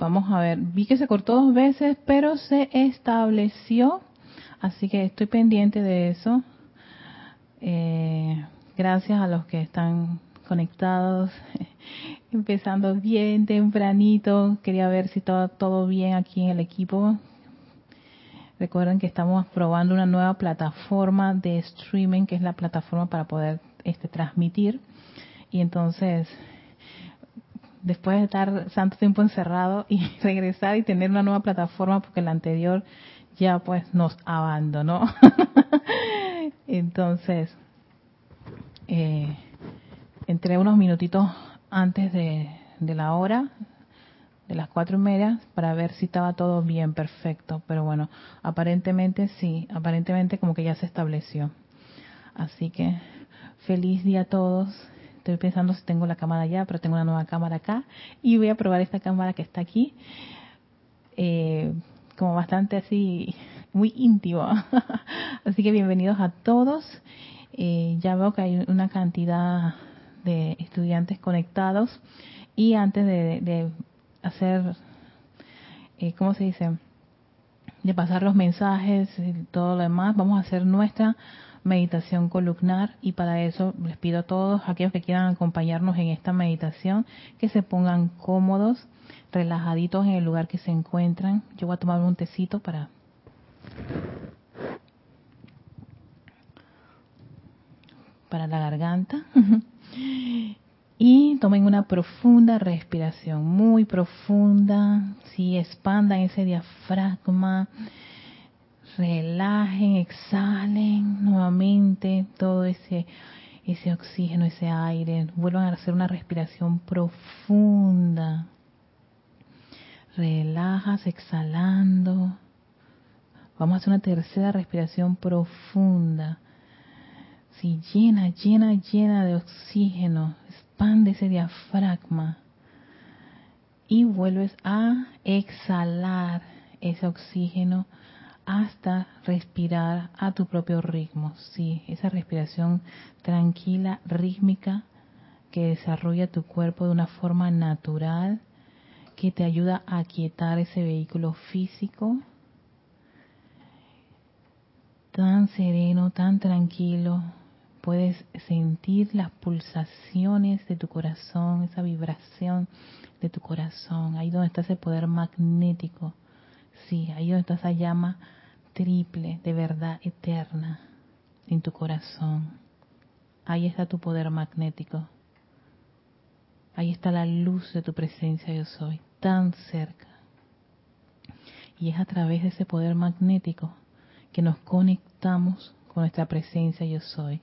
Vamos a ver, vi que se cortó dos veces, pero se estableció, así que estoy pendiente de eso. Eh, gracias a los que están conectados, empezando bien tempranito. Quería ver si estaba todo bien aquí en el equipo. Recuerden que estamos probando una nueva plataforma de streaming, que es la plataforma para poder este, transmitir. Y entonces después de estar tanto tiempo encerrado y regresar y tener una nueva plataforma porque la anterior ya pues nos abandonó. Entonces, eh, entré unos minutitos antes de, de, la hora, de las cuatro y media, para ver si estaba todo bien, perfecto. Pero bueno, aparentemente sí, aparentemente como que ya se estableció. Así que feliz día a todos Estoy pensando si tengo la cámara allá, pero tengo una nueva cámara acá. Y voy a probar esta cámara que está aquí. Eh, como bastante así, muy íntimo. así que bienvenidos a todos. Eh, ya veo que hay una cantidad de estudiantes conectados. Y antes de, hacer, eh, ¿cómo se dice? De pasar los mensajes y todo lo demás, vamos a hacer nuestra meditación columnar y para eso les pido a todos aquellos que quieran acompañarnos en esta meditación que se pongan cómodos, relajaditos en el lugar que se encuentran. Yo voy a tomar un tecito para para la garganta. y tomen una profunda respiración, muy profunda, si expandan ese diafragma, relajen, exhalen nuevamente todo ese ese oxígeno, ese aire, vuelvan a hacer una respiración profunda. Relajas exhalando. Vamos a hacer una tercera respiración profunda. Si llena, llena, llena de oxígeno, expande ese diafragma y vuelves a exhalar ese oxígeno hasta respirar a tu propio ritmo. Sí, esa respiración tranquila, rítmica, que desarrolla tu cuerpo de una forma natural, que te ayuda a aquietar ese vehículo físico, tan sereno, tan tranquilo. Puedes sentir las pulsaciones de tu corazón, esa vibración de tu corazón, ahí donde está ese poder magnético. Sí, ahí donde está esa llama triple de verdad eterna en tu corazón. Ahí está tu poder magnético. Ahí está la luz de tu presencia yo soy, tan cerca. Y es a través de ese poder magnético que nos conectamos con nuestra presencia yo soy.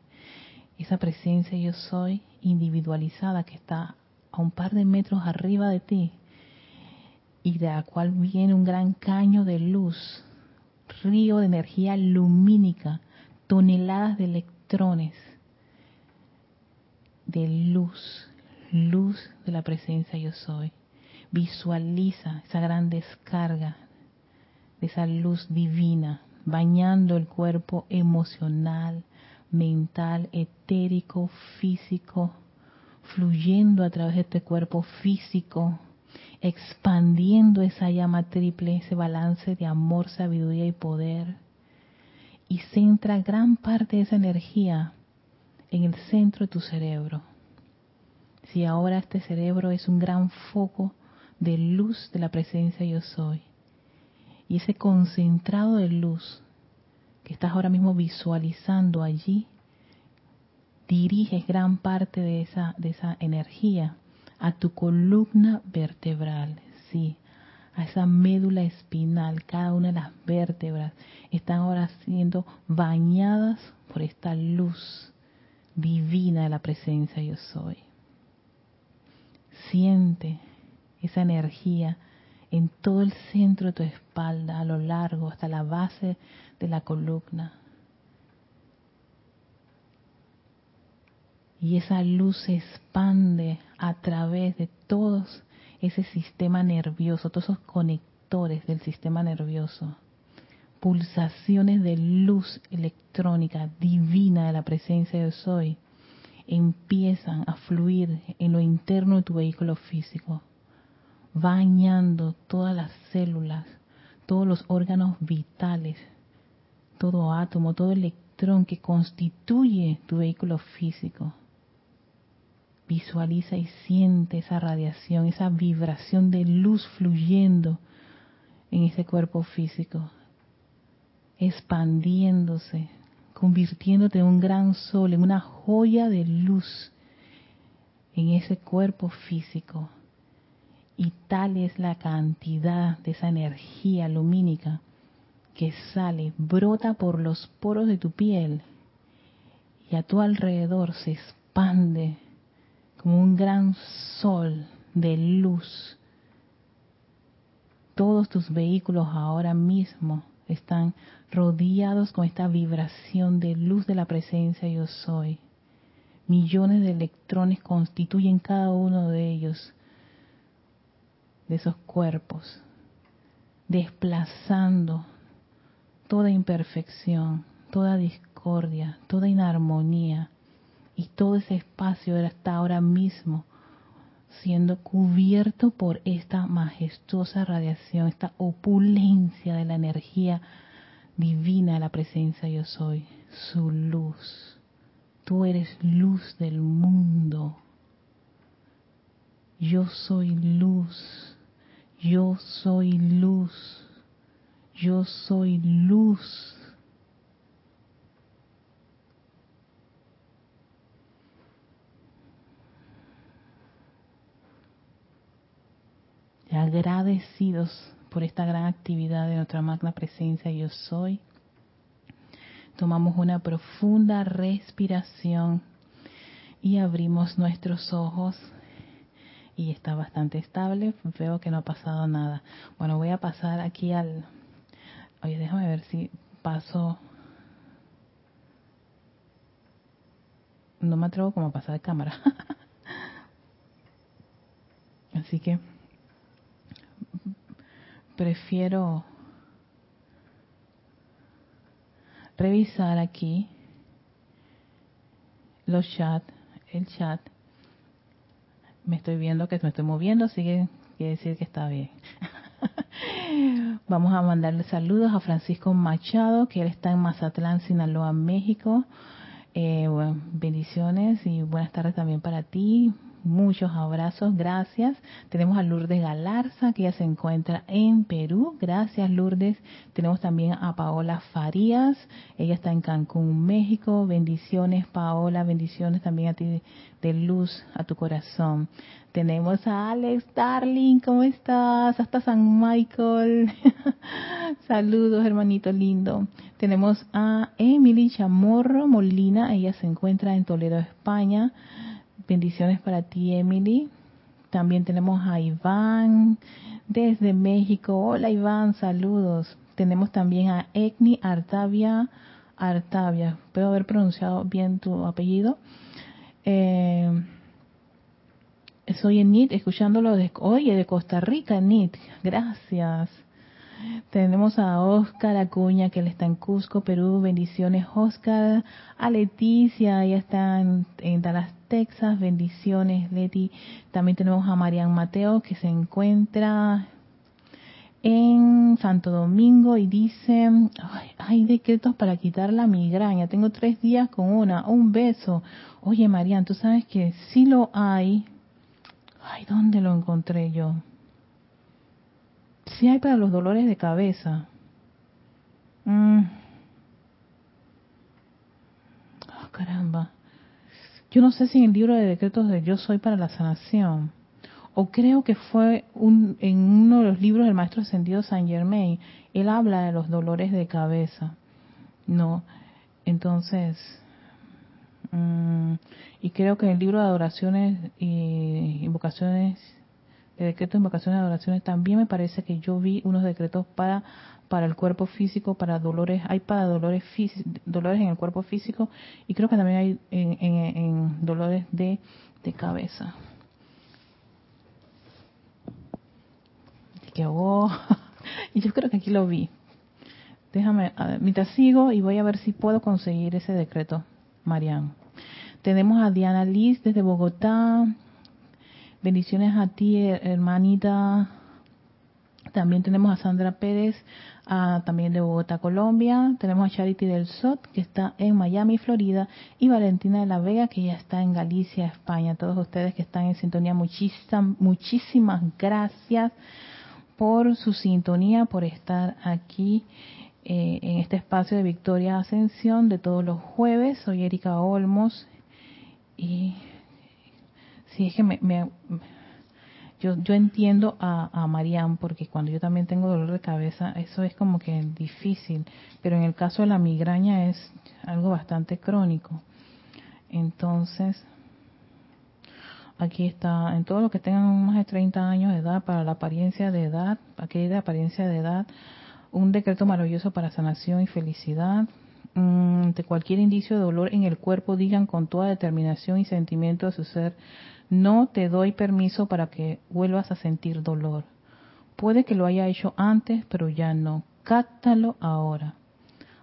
Esa presencia yo soy individualizada que está a un par de metros arriba de ti y de la cual viene un gran caño de luz río de energía lumínica, toneladas de electrones de luz, luz de la presencia yo soy. Visualiza esa gran descarga de esa luz divina, bañando el cuerpo emocional, mental, etérico, físico, fluyendo a través de este cuerpo físico, expandiendo esa llama triple, ese balance de amor, sabiduría y poder. Y centra gran parte de esa energía en el centro de tu cerebro. Si ahora este cerebro es un gran foco de luz de la presencia yo soy. Y ese concentrado de luz que estás ahora mismo visualizando allí, diriges gran parte de esa, de esa energía a tu columna vertebral, sí, a esa médula espinal, cada una de las vértebras están ahora siendo bañadas por esta luz divina de la presencia yo soy. Siente esa energía en todo el centro de tu espalda, a lo largo, hasta la base de la columna. Y esa luz se expande a través de todos ese sistema nervioso, todos esos conectores del sistema nervioso, pulsaciones de luz electrónica divina de la presencia de soy, empiezan a fluir en lo interno de tu vehículo físico, bañando todas las células, todos los órganos vitales, todo átomo, todo electrón que constituye tu vehículo físico. Visualiza y siente esa radiación, esa vibración de luz fluyendo en ese cuerpo físico, expandiéndose, convirtiéndote en un gran sol, en una joya de luz en ese cuerpo físico. Y tal es la cantidad de esa energía lumínica que sale, brota por los poros de tu piel y a tu alrededor se expande como un gran sol de luz. Todos tus vehículos ahora mismo están rodeados con esta vibración de luz de la presencia yo soy. Millones de electrones constituyen cada uno de ellos, de esos cuerpos, desplazando toda imperfección, toda discordia, toda inarmonía. Y todo ese espacio está ahora mismo siendo cubierto por esta majestuosa radiación, esta opulencia de la energía divina de la presencia yo soy, su luz. Tú eres luz del mundo. Yo soy luz. Yo soy luz. Yo soy luz. Agradecidos por esta gran actividad de nuestra magna presencia yo soy. Tomamos una profunda respiración y abrimos nuestros ojos y está bastante estable. Veo que no ha pasado nada. Bueno, voy a pasar aquí al... Oye, déjame ver si paso... No me atrevo como a pasar de cámara. Así que prefiero revisar aquí los chats, el chat. Me estoy viendo que me estoy moviendo, así que quiere decir que está bien. Vamos a mandarle saludos a Francisco Machado, que él está en Mazatlán, Sinaloa, México. Eh, bendiciones y buenas tardes también para ti. Muchos abrazos, gracias. Tenemos a Lourdes Galarza, que ya se encuentra en Perú. Gracias, Lourdes. Tenemos también a Paola Farías, ella está en Cancún, México. Bendiciones, Paola. Bendiciones también a ti de luz a tu corazón. Tenemos a Alex Darling, ¿cómo estás? Hasta San Michael. Saludos, hermanito lindo. Tenemos a Emily Chamorro Molina, ella se encuentra en Toledo, España. Bendiciones para ti, Emily. También tenemos a Iván desde México. Hola, Iván, saludos. Tenemos también a Egni Artavia. Artavia, ¿puedo haber pronunciado bien tu apellido? Eh, soy Enid, escuchándolo de, oye, de Costa Rica, Enid. Gracias. Tenemos a Oscar Acuña, que él está en Cusco, Perú. Bendiciones, Oscar. A Leticia, ella está en, Dallas, Texas. Bendiciones, Leti. También tenemos a Marian Mateo, que se encuentra en Santo Domingo y dice, hay decretos para quitar la migraña. Tengo tres días con una. Un beso. Oye, Marian, tú sabes que sí lo hay. Ay, ¿dónde lo encontré yo? Sí hay para los dolores de cabeza. Mm. Ah, caramba. Yo no sé si en el libro de decretos de Yo soy para la sanación, o creo que fue un, en uno de los libros del Maestro Ascendido San Germain, él habla de los dolores de cabeza. No, entonces, mm, y creo que en el libro de adoraciones y invocaciones de decretos, invocaciones y adoraciones, también me parece que yo vi unos decretos para para el cuerpo físico, para dolores, hay para dolores dolores en el cuerpo físico y creo que también hay en, dolores de, de cabeza. Que oh, y yo creo que aquí lo vi. Déjame, mientras sigo y voy a ver si puedo conseguir ese decreto, Marian. Tenemos a Diana Liz desde Bogotá, Bendiciones a ti, hermanita. También tenemos a Sandra Pérez, también de Bogotá, Colombia. Tenemos a Charity del Sot, que está en Miami, Florida. Y Valentina de la Vega, que ya está en Galicia, España. Todos ustedes que están en sintonía, muchísimas, muchísimas gracias por su sintonía, por estar aquí eh, en este espacio de Victoria Ascensión de todos los jueves. Soy Erika Olmos y sí, es que me, yo, yo entiendo a, a Mariam porque cuando yo también tengo dolor de cabeza, eso es como que difícil, pero en el caso de la migraña es algo bastante crónico. Entonces, aquí está, en todo lo que tengan más de 30 años de edad, para la apariencia de edad, aquella apariencia de edad, un decreto maravilloso para sanación y felicidad. Mm, de cualquier indicio de dolor en el cuerpo, digan con toda determinación y sentimiento de su ser, no te doy permiso para que vuelvas a sentir dolor. Puede que lo haya hecho antes, pero ya no. Cáptalo ahora.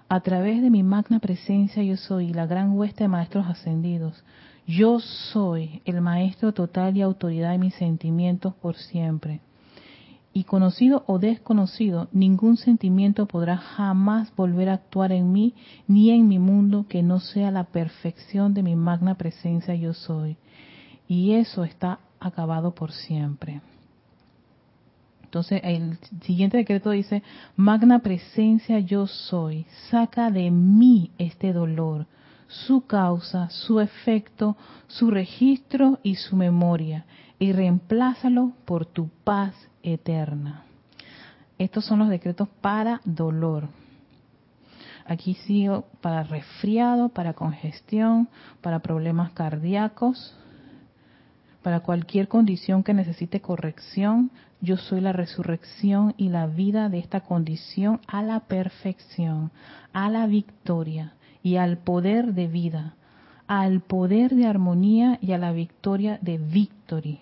A través de mi magna presencia yo soy la gran hueste de maestros ascendidos. Yo soy el maestro total y autoridad de mis sentimientos por siempre y conocido o desconocido, ningún sentimiento podrá jamás volver a actuar en mí ni en mi mundo que no sea la perfección de mi magna presencia yo soy. Y eso está acabado por siempre. Entonces el siguiente decreto dice, magna presencia yo soy, saca de mí este dolor, su causa, su efecto, su registro y su memoria, y reemplázalo por tu paz eterna. Estos son los decretos para dolor. Aquí sigo para resfriado, para congestión, para problemas cardíacos, para cualquier condición que necesite corrección. Yo soy la resurrección y la vida de esta condición a la perfección, a la victoria y al poder de vida, al poder de armonía y a la victoria de victory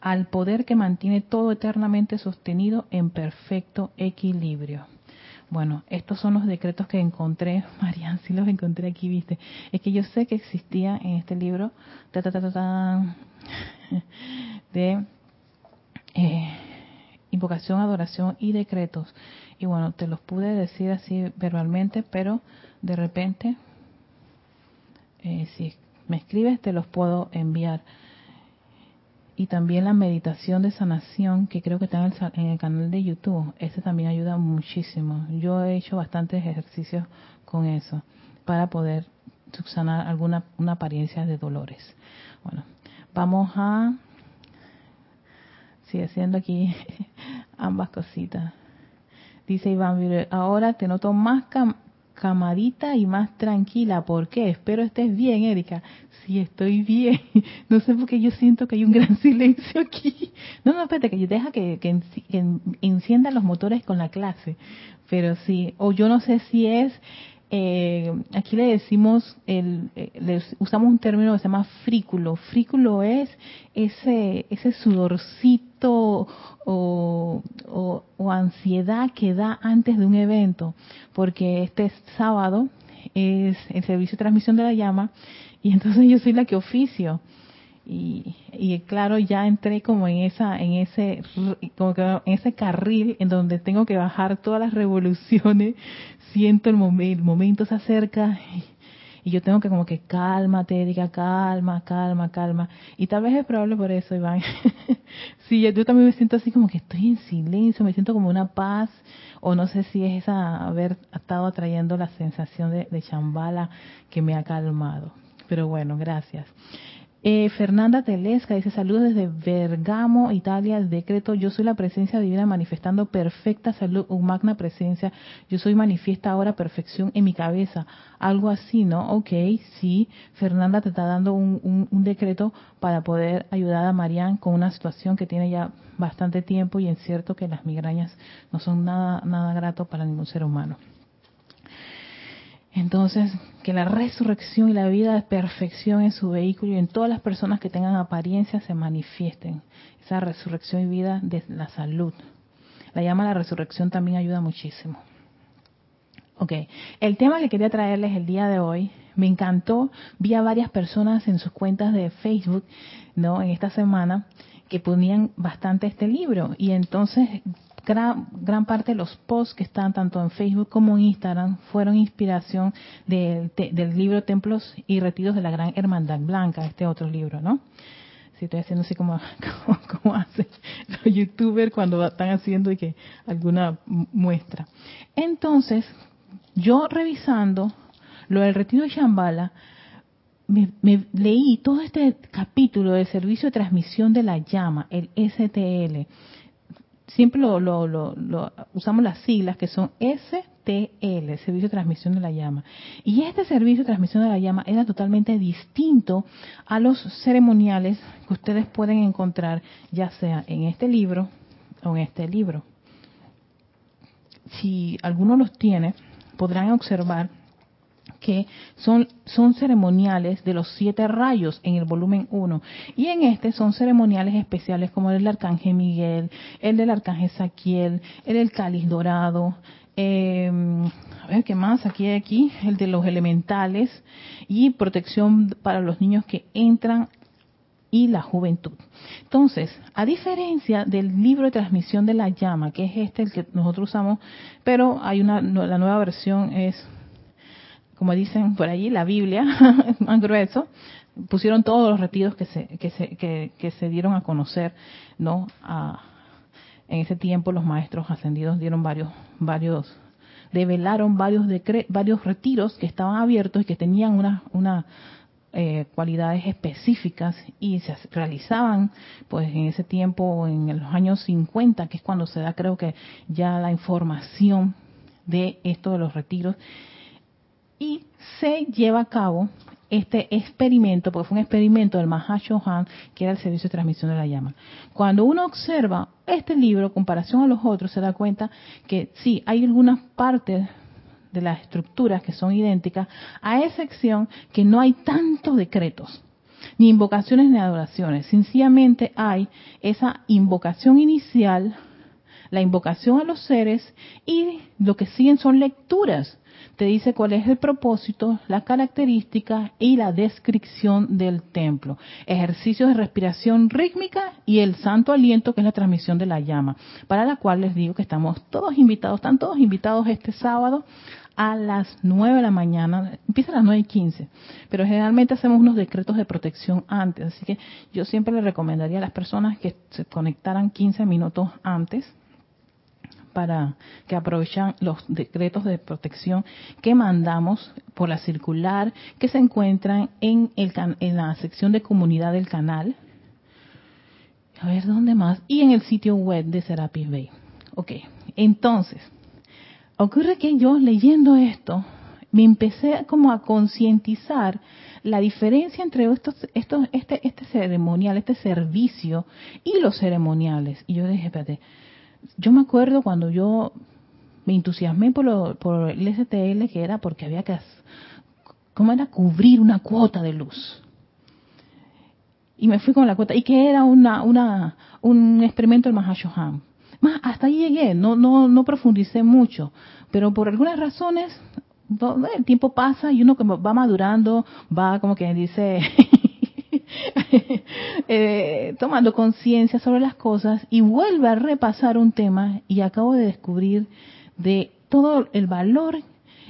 al poder que mantiene todo eternamente sostenido en perfecto equilibrio. Bueno, estos son los decretos que encontré, Marian, sí los encontré aquí, viste. Es que yo sé que existía en este libro de eh, invocación, adoración y decretos. Y bueno, te los pude decir así verbalmente, pero de repente, eh, si me escribes, te los puedo enviar y también la meditación de sanación que creo que está en el, canal de YouTube. Ese también ayuda muchísimo. Yo he hecho bastantes ejercicios con eso para poder subsanar alguna una apariencia de dolores. Bueno, vamos a sigue haciendo aquí ambas cositas. Dice Iván, ahora te noto más camadita y más tranquila. ¿Por qué? Espero estés bien, Erika. Sí, estoy bien. No sé por qué yo siento que hay un gran silencio aquí. No, no, espérate, que deja que, que, enciendan los motores con la clase. Pero sí, o yo no sé si es eh, aquí le decimos, el, eh, usamos un término que se llama frículo. Frículo es ese, ese sudorcito o, o, ansiedad que da antes de un evento, porque este sábado es el servicio de transmisión de la llama y entonces yo soy la que oficio. Y, y, claro ya entré como en esa en ese como que en ese carril en donde tengo que bajar todas las revoluciones siento el, momento, el momento se acerca y, yo tengo que como que cálmate, diga calma, calma, calma. Y tal vez es probable por eso, Iván. sí, yo también me siento así como que estoy en silencio, me siento como una paz, o no sé si es esa haber estado atrayendo la sensación de, de chambala que me ha calmado. Pero bueno, gracias. Eh, Fernanda Telesca dice saludos desde Bergamo, Italia. El decreto, yo soy la presencia divina manifestando perfecta salud, un magna presencia. Yo soy manifiesta ahora perfección en mi cabeza. Algo así, ¿no? Ok, sí. Fernanda te está dando un, decreto para poder ayudar a Marianne con una situación que tiene ya bastante tiempo y es cierto que las migrañas no son nada, nada grato para ningún ser humano. Entonces, que la resurrección y la vida de perfección en su vehículo y en todas las personas que tengan apariencia se manifiesten. Esa resurrección y vida de la salud. La llama la resurrección también ayuda muchísimo. Ok, el tema que quería traerles el día de hoy, me encantó. Vi a varias personas en sus cuentas de Facebook, ¿no? En esta semana que ponían bastante este libro y entonces gran, gran parte de los posts que están tanto en Facebook como en Instagram fueron inspiración del, del libro Templos y Retiros de la Gran Hermandad Blanca, este otro libro, ¿no? Si estoy haciendo así como, como, hacen los youtubers cuando están haciendo y que alguna muestra. Entonces, yo revisando lo del retiro de Shambhala, me, me, leí todo este capítulo del servicio de transmisión de la llama, el STL, siempre lo, lo, lo, usamos las siglas que son STL, Servicio de Transmisión de la Llama. Y este servicio de transmisión de la llama era totalmente distinto a los ceremoniales que ustedes pueden encontrar, ya sea en este libro o en este libro. Si alguno los tiene, podrán observar que son, son ceremoniales de los siete rayos en el volumen 1. Y en este son ceremoniales especiales como el del Arcángel Miguel, el del Arcángel Saquiel, el del Cáliz Dorado, eh, a ver qué más, aquí hay aquí, el de los elementales y protección para los niños que entran y la juventud. Entonces, a diferencia del libro de transmisión de la llama, que es este el que nosotros usamos, pero hay una la nueva versión es como dicen por allí, la Biblia, más grueso, pusieron todos los retiros que se, que se, que, se dieron a conocer, ¿no? en ese tiempo los maestros ascendidos dieron varios, varios, develaron varios varios retiros que estaban abiertos y que tenían unas una, eh, cualidades específicas y se realizaban pues en ese tiempo en los años 50 que es cuando se da creo que ya la información de esto de los retiros y se lleva a cabo este experimento, porque fue un experimento del Mahashohan, que era el servicio de transmisión de la llama. Cuando uno observa este libro, comparación a los otros, se da cuenta que sí, hay algunas partes de las estructuras que son idénticas, a excepción que no hay tantos decretos, ni invocaciones ni adoraciones. Sencillamente hay esa invocación inicial, la invocación a los seres y lo que siguen son lecturas te dice cuál es el propósito, la característica y la descripción del templo. Ejercicios de respiración rítmica y el santo aliento, que es la transmisión de la llama, para la cual les digo que estamos todos invitados, están todos invitados este sábado a las 9 de la mañana, empieza a las 9 y 15, pero generalmente hacemos unos decretos de protección antes, así que yo siempre le recomendaría a las personas que se conectaran 15 minutos antes para que aprovechan los decretos de protección que mandamos por la circular que se encuentran en, el, en la sección de comunidad del canal. A ver, ¿dónde más? Y en el sitio web de Serapis Bay. Ok, entonces, ocurre que yo leyendo esto, me empecé como a concientizar la diferencia entre estos, estos, este, este ceremonial, este servicio y los ceremoniales. Y yo dije, espérate, yo me acuerdo cuando yo me entusiasmé por, lo, por el STL, que era porque había que, ¿cómo era? Cubrir una cuota de luz. Y me fui con la cuota, y que era una, una, un experimento del Mahashohan. Más, hasta ahí llegué, no, no, no profundicé mucho, pero por algunas razones, el tiempo pasa y uno como va madurando, va como que dice, eh, tomando conciencia sobre las cosas y vuelve a repasar un tema y acabo de descubrir de todo el valor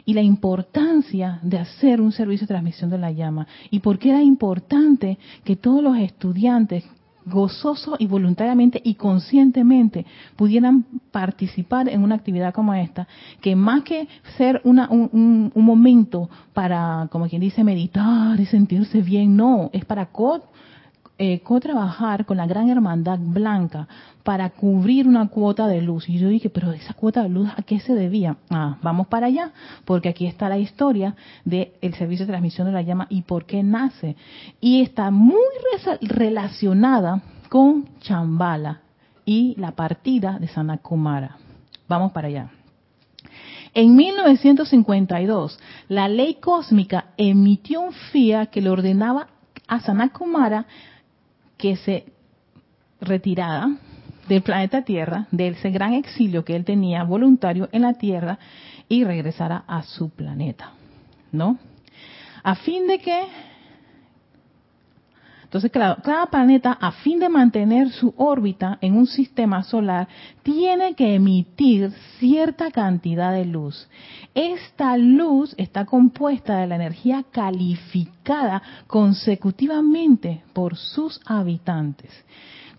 y la importancia de hacer un servicio de transmisión de la llama. Y por qué era importante que todos los estudiantes gozoso y voluntariamente y conscientemente pudieran participar en una actividad como esta, que más que ser una, un, un, momento para, como quien dice, meditar y sentirse bien, no, es para co, eh, co-trabajar con la gran hermandad blanca para cubrir una cuota de luz. Y yo dije, pero esa cuota de luz, ¿a qué se debía? Ah, vamos para allá, porque aquí está la historia del servicio de transmisión de la llama y por qué nace. Y está muy relacionada con Chambala y la partida de Sanakumara. Vamos para allá. En 1952, la ley cósmica emitió un FIA que le ordenaba a Sanakumara que se retirara del planeta Tierra, de ese gran exilio que él tenía voluntario en la Tierra y regresara a su planeta, ¿no? a fin de que entonces, claro, cada planeta, a fin de mantener su órbita en un sistema solar, tiene que emitir cierta cantidad de luz. Esta luz está compuesta de la energía calificada consecutivamente por sus habitantes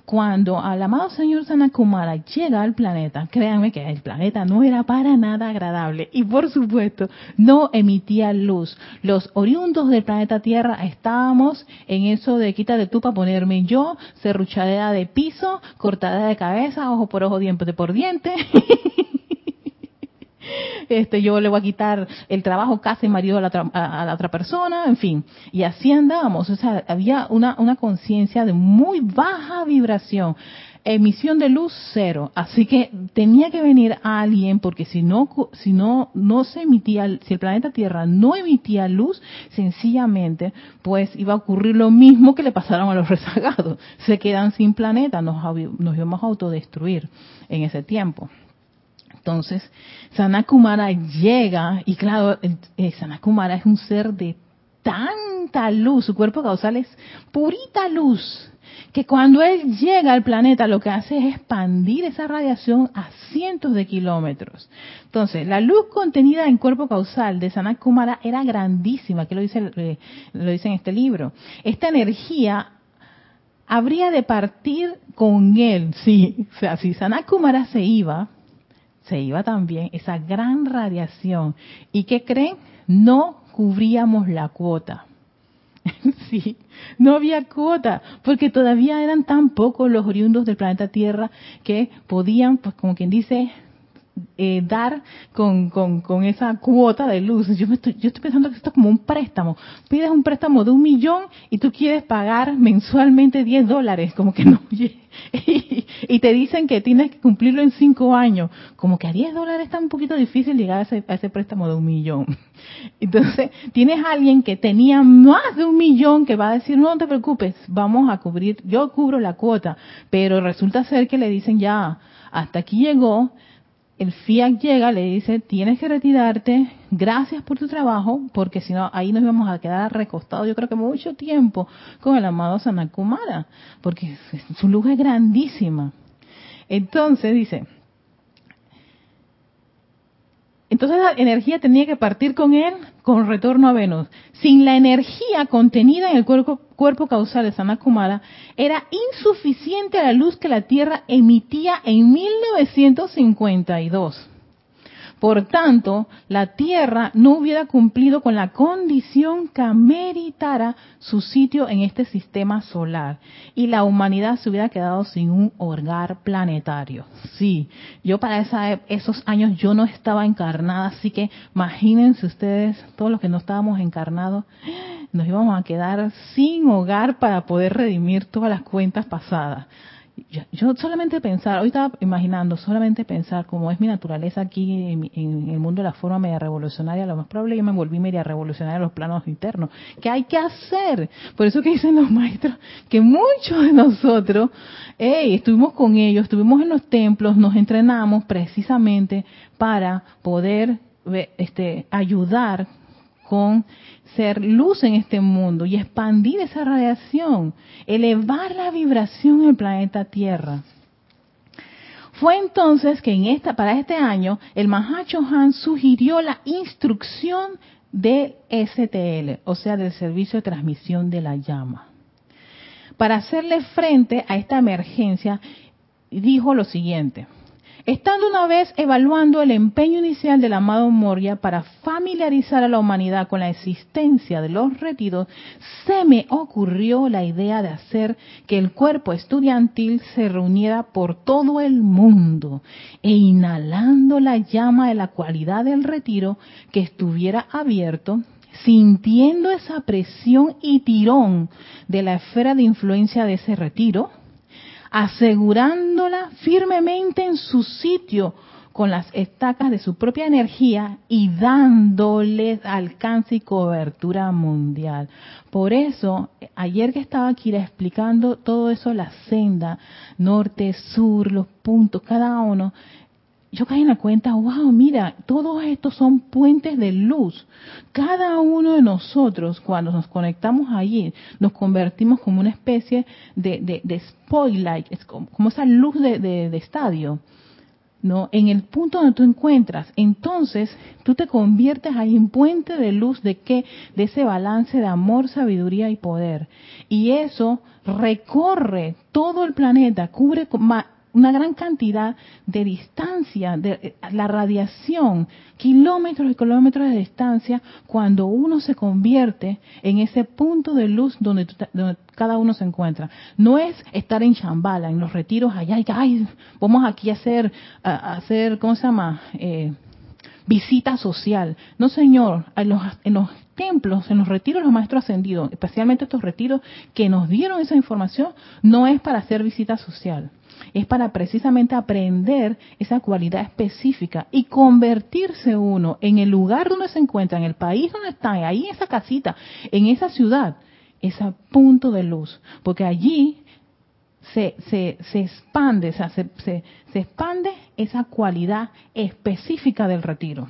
cuando al amado señor Sanakumara llega al planeta, créanme que el planeta no era para nada agradable y por supuesto no emitía luz. Los oriundos del planeta Tierra estábamos en eso de quita de tú para ponerme yo, serruchadera de piso, cortada de cabeza, ojo por ojo, diente por diente. este yo le voy a quitar el trabajo casi marido a la, a, la otra persona, en fin. Y así andábamos, o sea, había una, una conciencia de muy baja vibración emisión de luz cero. Así que tenía que venir alguien porque si no, si no, no se emitía, si el planeta Tierra no emitía luz, sencillamente, pues iba a ocurrir lo mismo que le pasaron a los rezagados. Se quedan sin planeta, nos, nos íbamos a autodestruir en ese tiempo. Entonces, Sanakumara llega, y claro, eh, Sanakumara es un ser de tanta luz, su cuerpo causal es purita luz, que cuando él llega al planeta lo que hace es expandir esa radiación a cientos de kilómetros. Entonces, la luz contenida en cuerpo causal de Sanakumara era grandísima, que lo dice, eh, lo dice en este libro. Esta energía habría de partir con él, sí, o sea, si Sanakumara se iba, se iba también esa gran radiación. ¿Y qué creen? No cubríamos la cuota. sí, no había cuota, porque todavía eran tan pocos los oriundos del planeta Tierra que podían, pues como quien dice, eh, dar con, con, esa cuota de luz. Yo, me estoy, yo estoy pensando que esto es como un préstamo. Pides un préstamo de un millón y tú quieres pagar mensualmente 10 dólares, como que no. Y, te dicen que tienes que cumplirlo en 5 años. Como que a 10 dólares está un poquito difícil llegar a ese, a ese préstamo de un millón. Entonces, tienes a alguien que tenía más de un millón que va a decir, no, no te preocupes, vamos a cubrir, yo cubro la cuota. Pero resulta ser que le dicen ya, hasta aquí llegó, el Fiat llega, le dice, tienes que retirarte, gracias por tu trabajo, porque si no, ahí nos íbamos a quedar recostados, yo creo que mucho tiempo, con el amado Sanakumara, porque su luz es grandísima. Entonces dice, entonces la energía tenía que partir con él con retorno a Venus. Sin la energía contenida en el cuerpo, cuerpo causal de Sanakumara, era insuficiente la luz que la Tierra emitía en 1952. Por tanto, la Tierra no hubiera cumplido con la condición que ameritara su sitio en este sistema solar y la humanidad se hubiera quedado sin un hogar planetario. Sí, yo para esa, esos años yo no estaba encarnada, así que imagínense ustedes, todos los que no estábamos encarnados, nos íbamos a quedar sin hogar para poder redimir todas las cuentas pasadas yo, solamente pensar, hoy estaba imaginando, solamente pensar como es mi naturaleza aquí en, el mundo de la forma media revolucionaria, lo más probable yo me volví media revolucionaria en los planos internos. ¿Qué hay que hacer? Por eso que dicen los maestros que muchos de nosotros, hey, estuvimos con ellos, estuvimos en los templos, nos entrenamos precisamente para poder este, ayudar con ser luz en este mundo y expandir esa radiación, elevar la vibración en el planeta Tierra. Fue entonces que en esta, para este año el Mahacho Han sugirió la instrucción del STL, o sea, del Servicio de Transmisión de la Llama. Para hacerle frente a esta emergencia, dijo lo siguiente. Estando una vez evaluando el empeño inicial del amado Moria para familiarizar a la humanidad con la existencia de los retiros, se me ocurrió la idea de hacer que el cuerpo estudiantil se reuniera por todo el mundo e inhalando la llama de la cualidad del retiro que estuviera abierto, sintiendo esa presión y tirón de la esfera de influencia de ese retiro, asegurándola firmemente en su sitio con las estacas de su propia energía y dándole alcance y cobertura mundial. Por eso, ayer que estaba aquí explicando todo eso, la senda, norte, sur, los puntos, cada uno, yo caí en la cuenta, wow, mira, todos estos son puentes de luz. Cada uno de nosotros, cuando nos conectamos allí, nos convertimos como una especie de, de, de spoillight, es como, esa luz de, de estadio ¿no? En el punto donde tú encuentras, entonces tú te conviertes ahí en puente de luz de qué? De ese balance de amor, sabiduría y poder. Y eso recorre todo el planeta, cubre una gran cantidad de distancia, de eh, la radiación, kilómetros y kilómetros de distancia, cuando uno se convierte en ese punto de luz donde, cada uno se encuentra. No es estar en Chambala, en los retiros allá, y ay, vamos aquí a hacer, a hacer ¿cómo se llama? Eh, visita social. No, señor, en los, en los templos, en los retiros los maestros ascendidos, especialmente estos retiros que nos dieron esa información, no es para hacer visita social es para precisamente aprender esa cualidad específica y convertirse uno en el lugar donde se encuentra, en el país donde está, ahí en esa casita, en esa ciudad, ese punto de luz, porque allí se, se, se expande, se, se, se expande esa cualidad específica del retiro.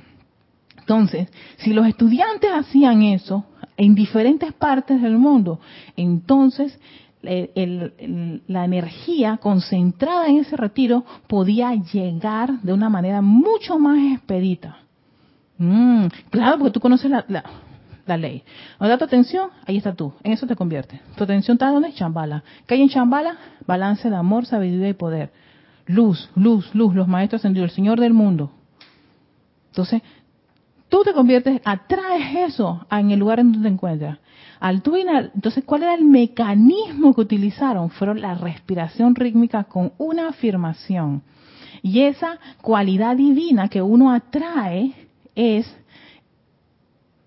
Entonces, si los estudiantes hacían eso en diferentes partes del mundo, entonces la energía concentrada en ese retiro podía llegar de una manera mucho más expedita. Mm, claro, porque tú conoces la, la, ley. Donde da tu atención, ahí está tú. En eso te convierte. Tu atención está donde? Chambala. ¿Qué hay en Chambala? Balance de amor, sabiduría y poder. Luz, luz, luz. Los maestros ascendidos, el Señor del mundo. Entonces, tú te conviertes, atraes eso en el lugar en donde te encuentras. Al entonces, ¿cuál era el mecanismo que utilizaron? Fueron la respiración rítmica con una afirmación. Y esa cualidad divina que uno atrae es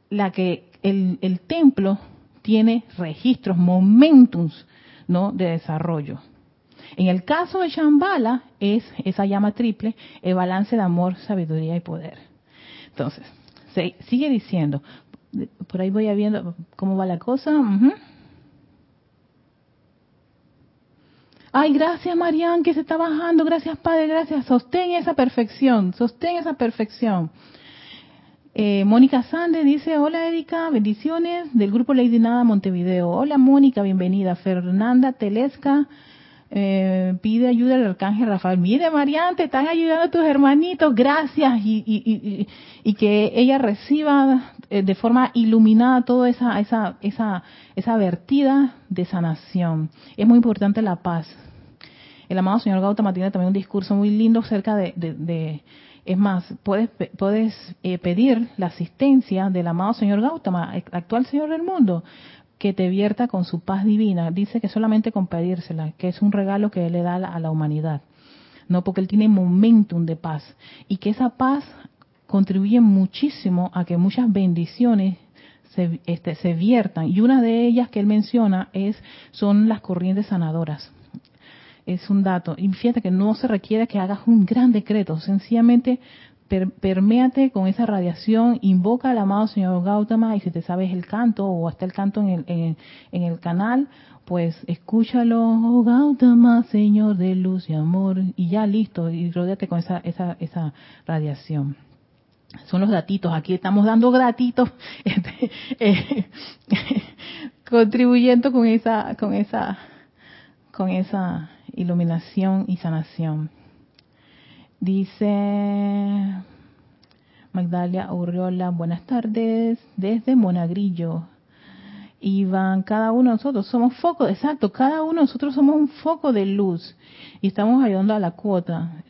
la que el, templo tiene registros, momentums, ¿no? De desarrollo. En el caso de Shambhala es esa llama triple, el balance de amor, sabiduría y poder. Entonces, se, sigue diciendo, por ahí voy viendo cómo va la cosa. Ay, gracias Marian, que se está bajando. Gracias Padre, gracias. Sostén esa perfección, sostén esa perfección. Eh, Mónica Sande dice, hola Erika, bendiciones del grupo Lady Nada Montevideo. Hola Mónica, bienvenida. Fernanda Telesca eh, pide ayuda al arcángel Rafael. Mire, Marian, te están ayudando tus hermanitos, gracias. Y, y, y, que ella reciba eh, de forma iluminada toda esa, esa, esa, esa vertida de sanación. Es muy importante la paz. El amado señor Gautama tiene también un discurso muy lindo acerca de, de, es más, puedes, puedes eh, pedir la asistencia del amado señor Gautama, actual señor del mundo, que te vierta con su paz divina. Dice que solamente con pedírsela, que es un regalo que él le da a la humanidad. No, porque él tiene momentum de paz. Y que esa paz contribuye muchísimo a que muchas bendiciones se, este, se viertan. Y una de ellas que él menciona es son las corrientes sanadoras. Es un dato. Y fíjate que no se requiere que hagas un gran decreto, sencillamente perméate con esa radiación, invoca al amado señor Gautama y si te sabes el canto o hasta el canto en el, en, el canal, pues escúchalo, oh Gautama, señor de luz y amor, y ya listo, y rodeate con esa, esa, esa radiación. Son los datitos, aquí estamos dando gratitos, este, eh, contribuyendo con esa, con esa, con esa iluminación y sanación. Dice Magdalia Urriola, buenas tardes, desde Monagrillo. Iván, cada uno de nosotros somos foco, exacto, cada uno de nosotros somos un foco de luz y estamos ayudando a la cuota.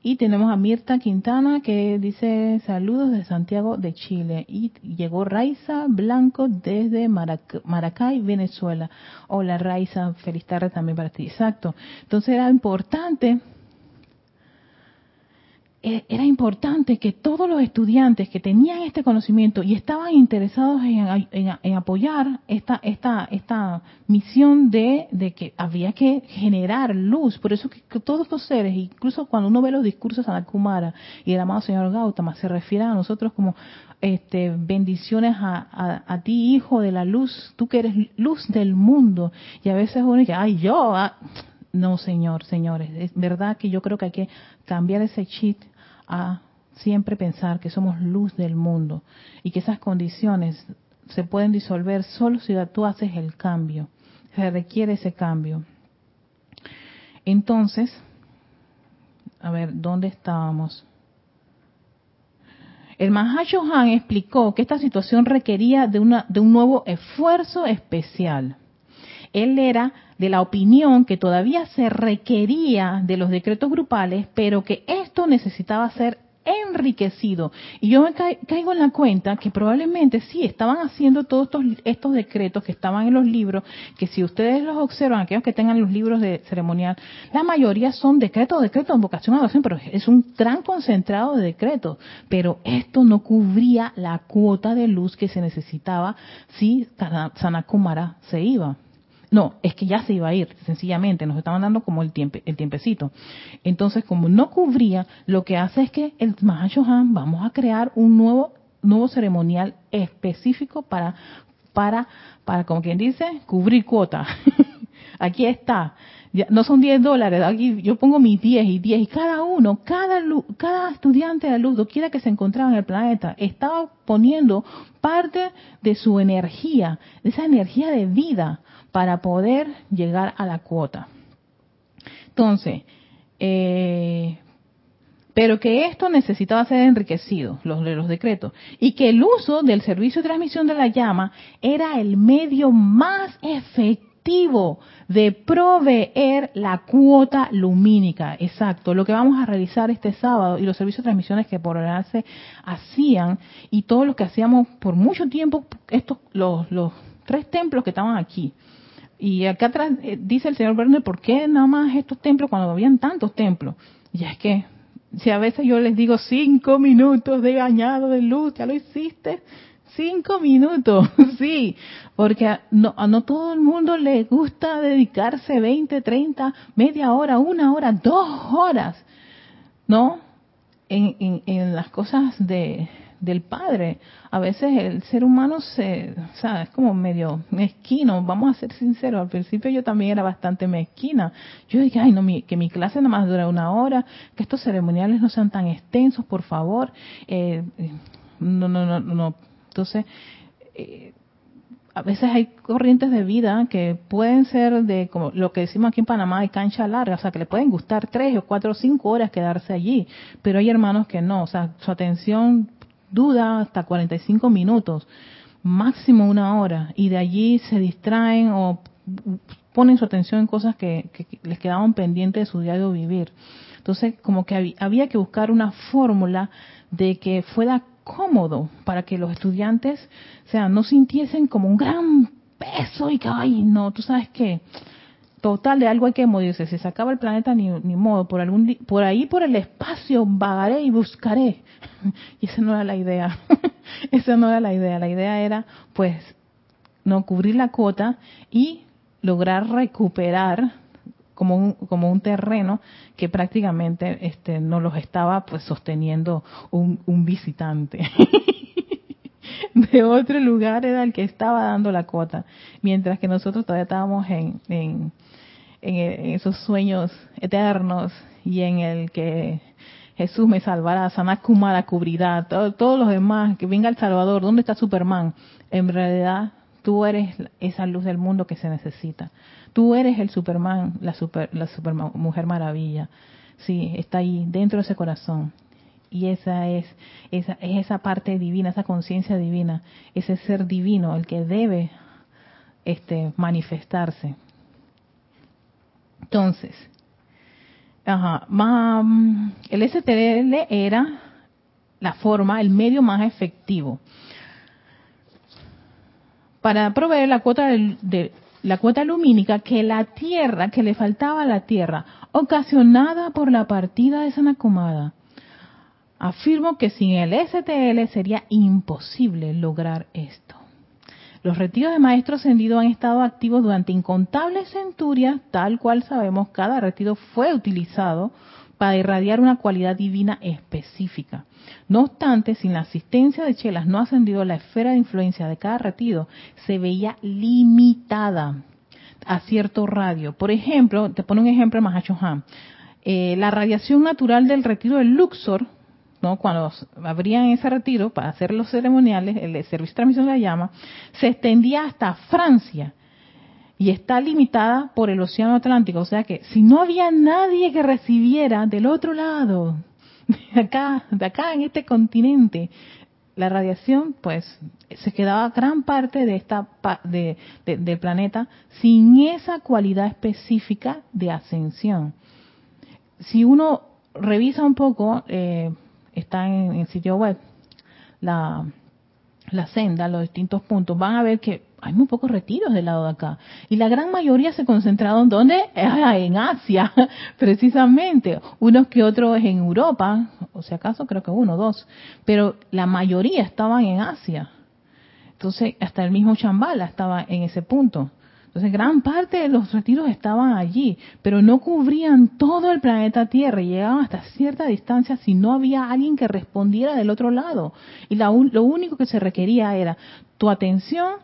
Y tenemos a Mirta Quintana que dice saludos de Santiago de Chile. Y llegó Raiza Blanco desde Maracay, Venezuela. Hola Raiza, feliz tarde también para ti. Exacto. Entonces era importante era importante que todos los estudiantes que tenían este conocimiento y estaban interesados en, apoyar esta, esta, esta misión de, que había que generar luz. Por eso que, todos estos seres, incluso cuando uno ve los discursos de Anakumara y el amado señor Gautama, se refiere a nosotros como este, bendiciones a, a, ti, hijo de la luz, tú que eres luz del mundo. Y a veces uno dice, ay, yo, ah". no, señor, señores, es verdad que yo creo que hay que cambiar ese chip a siempre pensar que somos luz del mundo y que esas condiciones se pueden disolver solo si tú haces el cambio. Se requiere ese cambio. Entonces, a ver, ¿dónde estábamos? El Mahashohan explicó que esta situación requería de, una, de un nuevo esfuerzo especial. Él era de la opinión que todavía se requería de los decretos grupales, pero que esto necesitaba ser enriquecido. Y yo me caigo en la cuenta que probablemente sí estaban haciendo todos estos, estos decretos que estaban en los libros, que si ustedes los observan, aquellos que tengan los libros de ceremonial, la mayoría son decretos, decretos, invocación, adoración, pero es un gran concentrado de decretos. Pero esto no cubría la cuota de luz que se necesitaba si Sanakumara se iba. No, es que ya se iba a ir, sencillamente, nos estaban dando como el, el tiempecito. Entonces, como no cubría, lo que hace es que el Mahashohan vamos a crear un nuevo nuevo ceremonial específico para para para como quien dice, cubrir cuota. Aquí está. no son 10 dólares, aquí yo pongo mis 10 y 10 y cada uno, cada cada estudiante de luz, quiera que se encontraba en el planeta, estaba poniendo parte de su energía, de esa energía de vida para poder llegar a la cuota. Entonces, eh, pero que esto necesitaba ser enriquecido, los los decretos, y que el uso del servicio de transmisión de la llama era el medio más efectivo de proveer la cuota lumínica. Exacto, lo que vamos a realizar este sábado y los servicios de transmisiones que por ahora se hacían y todo lo que hacíamos por mucho tiempo, estos los, los tres templos que estaban aquí, y acá atrás eh, dice el señor Werner, ¿por qué nada más estos templos cuando habían tantos templos? Y es que, si a veces yo les digo cinco minutos de bañado de luz, ya lo hiciste, cinco minutos, sí, porque no, a no todo el mundo le gusta dedicarse 20, 30, media hora, una hora, dos horas, ¿no? En, en las cosas de, del Padre. A veces el ser humano se, o sea, es como medio mezquino, vamos a ser sinceros, al principio yo también era bastante mezquina. Yo dije, ay, no, que mi clase nada más dura una hora, que estos ceremoniales no sean tan extensos, por favor. Eh, no, no, no, no. Entonces, eh, a veces hay corrientes de vida que pueden ser de, como lo que decimos aquí en Panamá, de cancha larga, o sea, que le pueden gustar tres o cuatro o cinco horas quedarse allí, pero hay hermanos que no, o sea, su atención duda hasta 45 minutos, máximo una hora, y de allí se distraen o ponen su atención en cosas que, les quedaban pendientes de su diario vivir. Entonces, como que había que buscar una fórmula de que fuera cómodo para que los estudiantes, o sea, no sintiesen como un gran peso y que, ay, no, tú sabes que total de algo hay que morirse. Si se acaba el planeta, ni, ni modo. Por, algún, por ahí, por el espacio, vagaré y buscaré. Y esa no era la idea. esa no era la idea. La idea era, pues, no cubrir la cuota y lograr recuperar como un, como un terreno que prácticamente este, no los estaba pues sosteniendo un, un visitante. de otro lugar era el que estaba dando la cuota, mientras que nosotros todavía estábamos en, en, en, esos sueños eternos y en el que Jesús me salvará, Sanakumara cubrirá, todos los demás, que venga el Salvador, ¿dónde está Superman? En realidad, tú eres esa luz del mundo que se necesita. Tú eres el Superman, la super, la super mujer maravilla. Sí, está ahí, dentro de ese corazón. Y esa es esa, es esa parte divina, esa conciencia divina, ese ser divino, el que debe este, manifestarse. Entonces, ajá, el STL era la forma, el medio más efectivo para proveer la cuota de, la cuota lumínica que la Tierra, que le faltaba a la Tierra, ocasionada por la partida de Sanacomada. Afirmo que sin el STL sería imposible lograr esto. Los retiros de maestros ascendidos han estado activos durante incontables centurias, tal cual sabemos, cada retiro fue utilizado para irradiar una cualidad divina específica. No obstante, sin la asistencia de Chelas no ascendido, la esfera de influencia de cada retiro se veía limitada a cierto radio. Por ejemplo, te pone un ejemplo Mahacho. Eh, la radiación natural del retiro del Luxor cuando abrían ese retiro para hacer los ceremoniales, el servicio de transmisión de la llama, se extendía hasta Francia y está limitada por el Océano Atlántico. O sea que si no había nadie que recibiera del otro lado, de acá, de acá en este continente, la radiación, pues se quedaba gran parte de esta de, del planeta sin esa cualidad específica de ascensión. Si uno revisa un poco, eh, está en el sitio web, la, la senda, los distintos puntos, van a ver que hay muy pocos retiros del lado de acá. Y la gran mayoría se concentraron ¿dónde? En Asia, precisamente. Unos que otros en Europa, o si acaso creo que uno, dos. Pero la mayoría estaban en Asia. Entonces, hasta el mismo Chambala estaba en ese punto. Entonces, gran parte de los retiros estaban allí, pero no cubrían todo el planeta Tierra, llegaban hasta cierta distancia si no había alguien que respondiera del otro lado. Y lo único que se requería era tu atención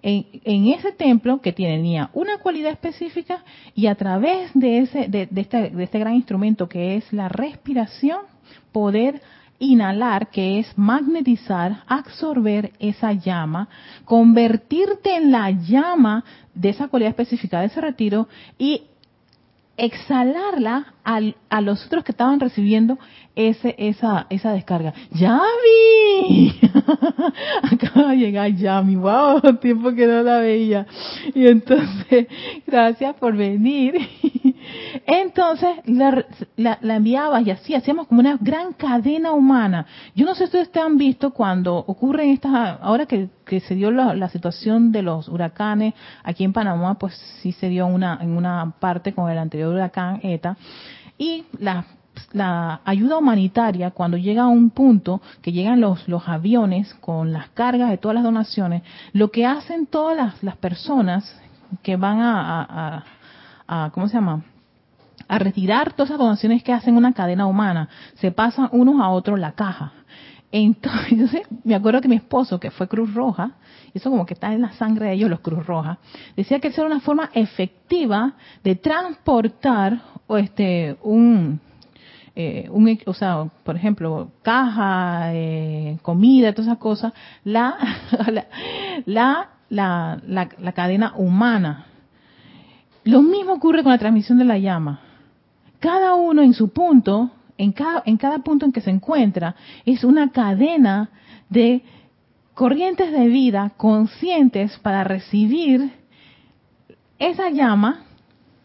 en, ese templo que tenía una cualidad específica y a través de, ese, de, este, de este gran instrumento que es la respiración, poder inhalar, que es magnetizar, absorber esa llama, convertirte en la llama de esa cualidad específica de ese retiro y exhalarla a los otros que estaban recibiendo ese, esa, esa descarga. ¡Yami! Acaba de llegar Yami. ¡Wow! Tiempo que no la veía. Y entonces, gracias por venir. Entonces, la, la, la enviabas y así hacíamos como una gran cadena humana. Yo no sé si ustedes han visto cuando ocurren estas, ahora que, se dio la, situación de los huracanes aquí en Panamá, pues sí se dio una, en una parte con el anterior huracán ETA. Y la la ayuda humanitaria, cuando llega a un punto que llegan los, los aviones con las cargas de todas las donaciones, lo que hacen todas las, las personas que van a, a, ¿cómo se llama? A retirar todas esas donaciones que hacen una cadena humana, se pasan unos a otros la caja. Entonces, me acuerdo que mi esposo, que fue Cruz Roja, eso como que está en la sangre de ellos, los Cruz Roja, decía que esa era una forma efectiva de transportar este, un, eh, o sea, por ejemplo, caja, eh, comida, todas esas cosas, la, la, la, la cadena humana. Lo mismo ocurre con la transmisión de la llama. Cada uno en su punto, en cada, en cada punto en que se encuentra, es una cadena de corrientes de vida conscientes para recibir esa llama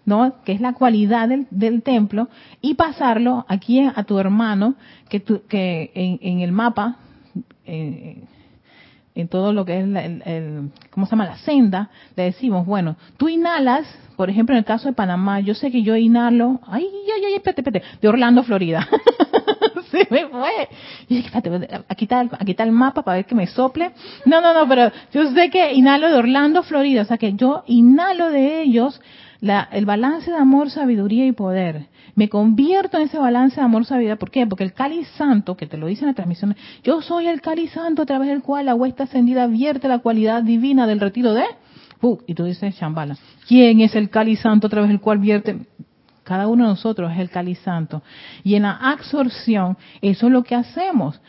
¿no? que es la cualidad del, templo, y pasarlo aquí a tu hermano, que, que en, el mapa, eh, en todo lo que es el, ¿cómo se llama? La senda, le decimos, bueno, tú inhalas, por ejemplo, en el caso de Panamá, yo sé que yo inhalo, ay, ay, ay, espérate, espérate, de Orlando, Florida. Se me fue. Y dije, espérate, aquí está, aquí está el mapa para ver que me sople. No, no, no, pero yo sé que inhalo de Orlando, Florida, o sea que yo inhalo de ellos la, el balance de amor, sabiduría y poder. Me convierto en ese balance de amor, sabiduría. ¿Por qué? Porque el cáliz santo, que te lo dice en la transmisión, yo soy el cáliz santo a través del cual la huesta ascendida vierte la cualidad divina del retiro de... Uh, y tú dices, Shambhala, ¿quién es el cáliz santo a través del cual vierte? Cada uno de nosotros es el cáliz santo. Y en la absorción, eso es lo que hacemos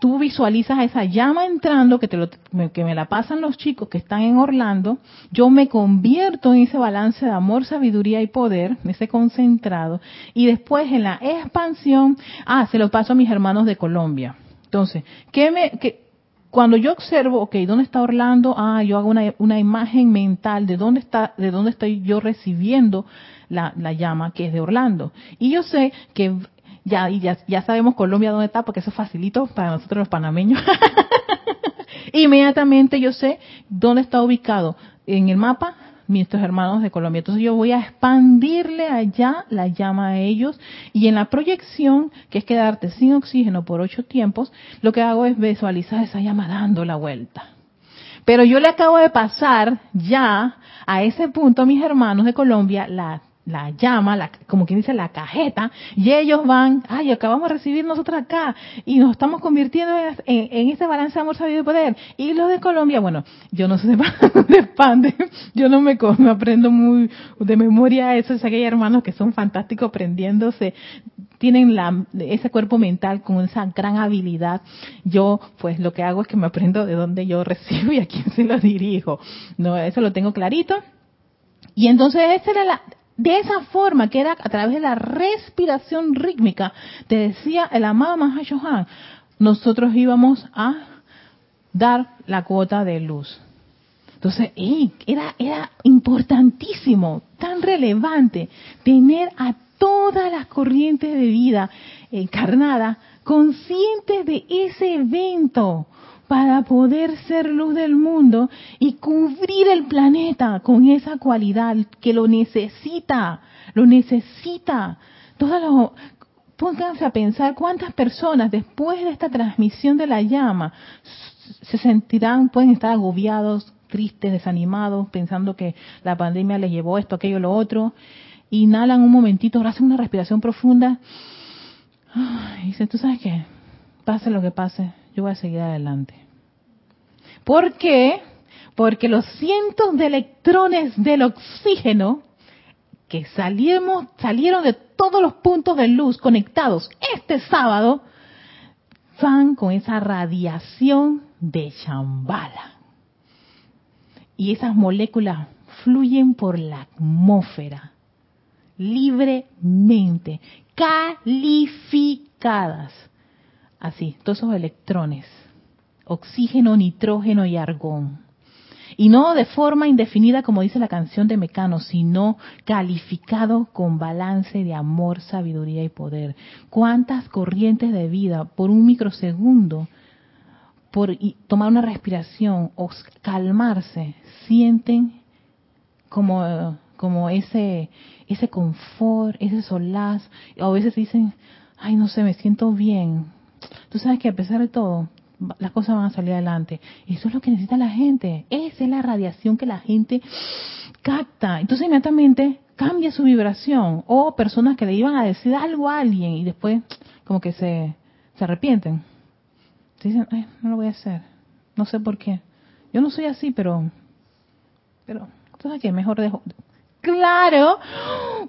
tú visualizas esa llama entrando, que, te lo, que me la pasan los chicos que están en Orlando, yo me convierto en ese balance de amor, sabiduría y poder, ese concentrado, y después en la expansión, ah, se lo paso a mis hermanos de Colombia. Entonces, ¿qué me, qué, cuando yo observo, ok, ¿dónde está Orlando? Ah, yo hago una, imagen mental de dónde está, de dónde estoy yo recibiendo la, la llama que es de Orlando. Y yo sé que ya, y ya, ya sabemos Colombia dónde está, porque eso es facilito para nosotros los panameños. Inmediatamente yo sé dónde está ubicado en el mapa nuestros hermanos de Colombia. Entonces yo voy a expandirle allá la llama a ellos y en la proyección, que es quedarte sin oxígeno por ocho tiempos, lo que hago es visualizar esa llama dando la vuelta. Pero yo le acabo de pasar ya a ese punto a mis hermanos de Colombia la la llama, la, como quien dice, la cajeta, y ellos van, ay, acabamos de recibir nosotros acá, y nos estamos convirtiendo en, en, ese balance de amor, sabido y poder. Y los de Colombia, bueno, yo no sé de pan, yo no me, me aprendo muy de memoria eso, sé que hay hermanos que son fantásticos aprendiéndose tienen la, ese cuerpo mental con esa gran habilidad. Yo, pues lo que hago es que me aprendo de dónde yo recibo y a quién se lo dirijo. No, eso lo tengo clarito. Y entonces esa era la, de esa forma, que era a través de la respiración rítmica, te decía el amado Mahashohan, nosotros íbamos a dar la cuota de luz. Entonces, era, era importantísimo, tan relevante, tener a todas las corrientes de vida encarnadas conscientes de ese evento para poder ser luz del mundo y cubrir el planeta con esa cualidad que lo necesita, lo necesita. Todas los, pónganse a pensar cuántas personas después de esta transmisión de la llama se sentirán, pueden estar agobiados, tristes, desanimados, pensando que la pandemia les llevó esto, aquello, lo otro. Inhalan un momentito, hacen una respiración profunda. Y dicen, ¿tú sabes qué? Pase lo que pase, yo voy a seguir adelante. ¿Por qué? Porque los cientos de electrones del oxígeno que salieron de todos los puntos de luz conectados este sábado, van con esa radiación de Shambhala. Y esas moléculas fluyen por la atmósfera libremente, calificadas. Así, todos esos electrones, oxígeno, nitrógeno y argón. Y no de forma indefinida como dice la canción de Mecano, sino calificado con balance de amor, sabiduría y poder. ¿Cuántas corrientes de vida por un microsegundo, por tomar una respiración o calmarse, sienten como, como ese, ese confort, ese solaz? O a veces dicen, ay, no sé, me siento bien. Tú sabes que a pesar de todo, las cosas van a salir adelante. Eso es lo que necesita la gente. Esa es la radiación que la gente capta. Entonces inmediatamente cambia su vibración. O personas que le iban a decir algo a alguien y después como que se, se arrepienten. dicen, no lo voy a hacer. No sé por qué. Yo no soy así, pero... Pero, ¿sabes qué? Mejor dejo... Claro,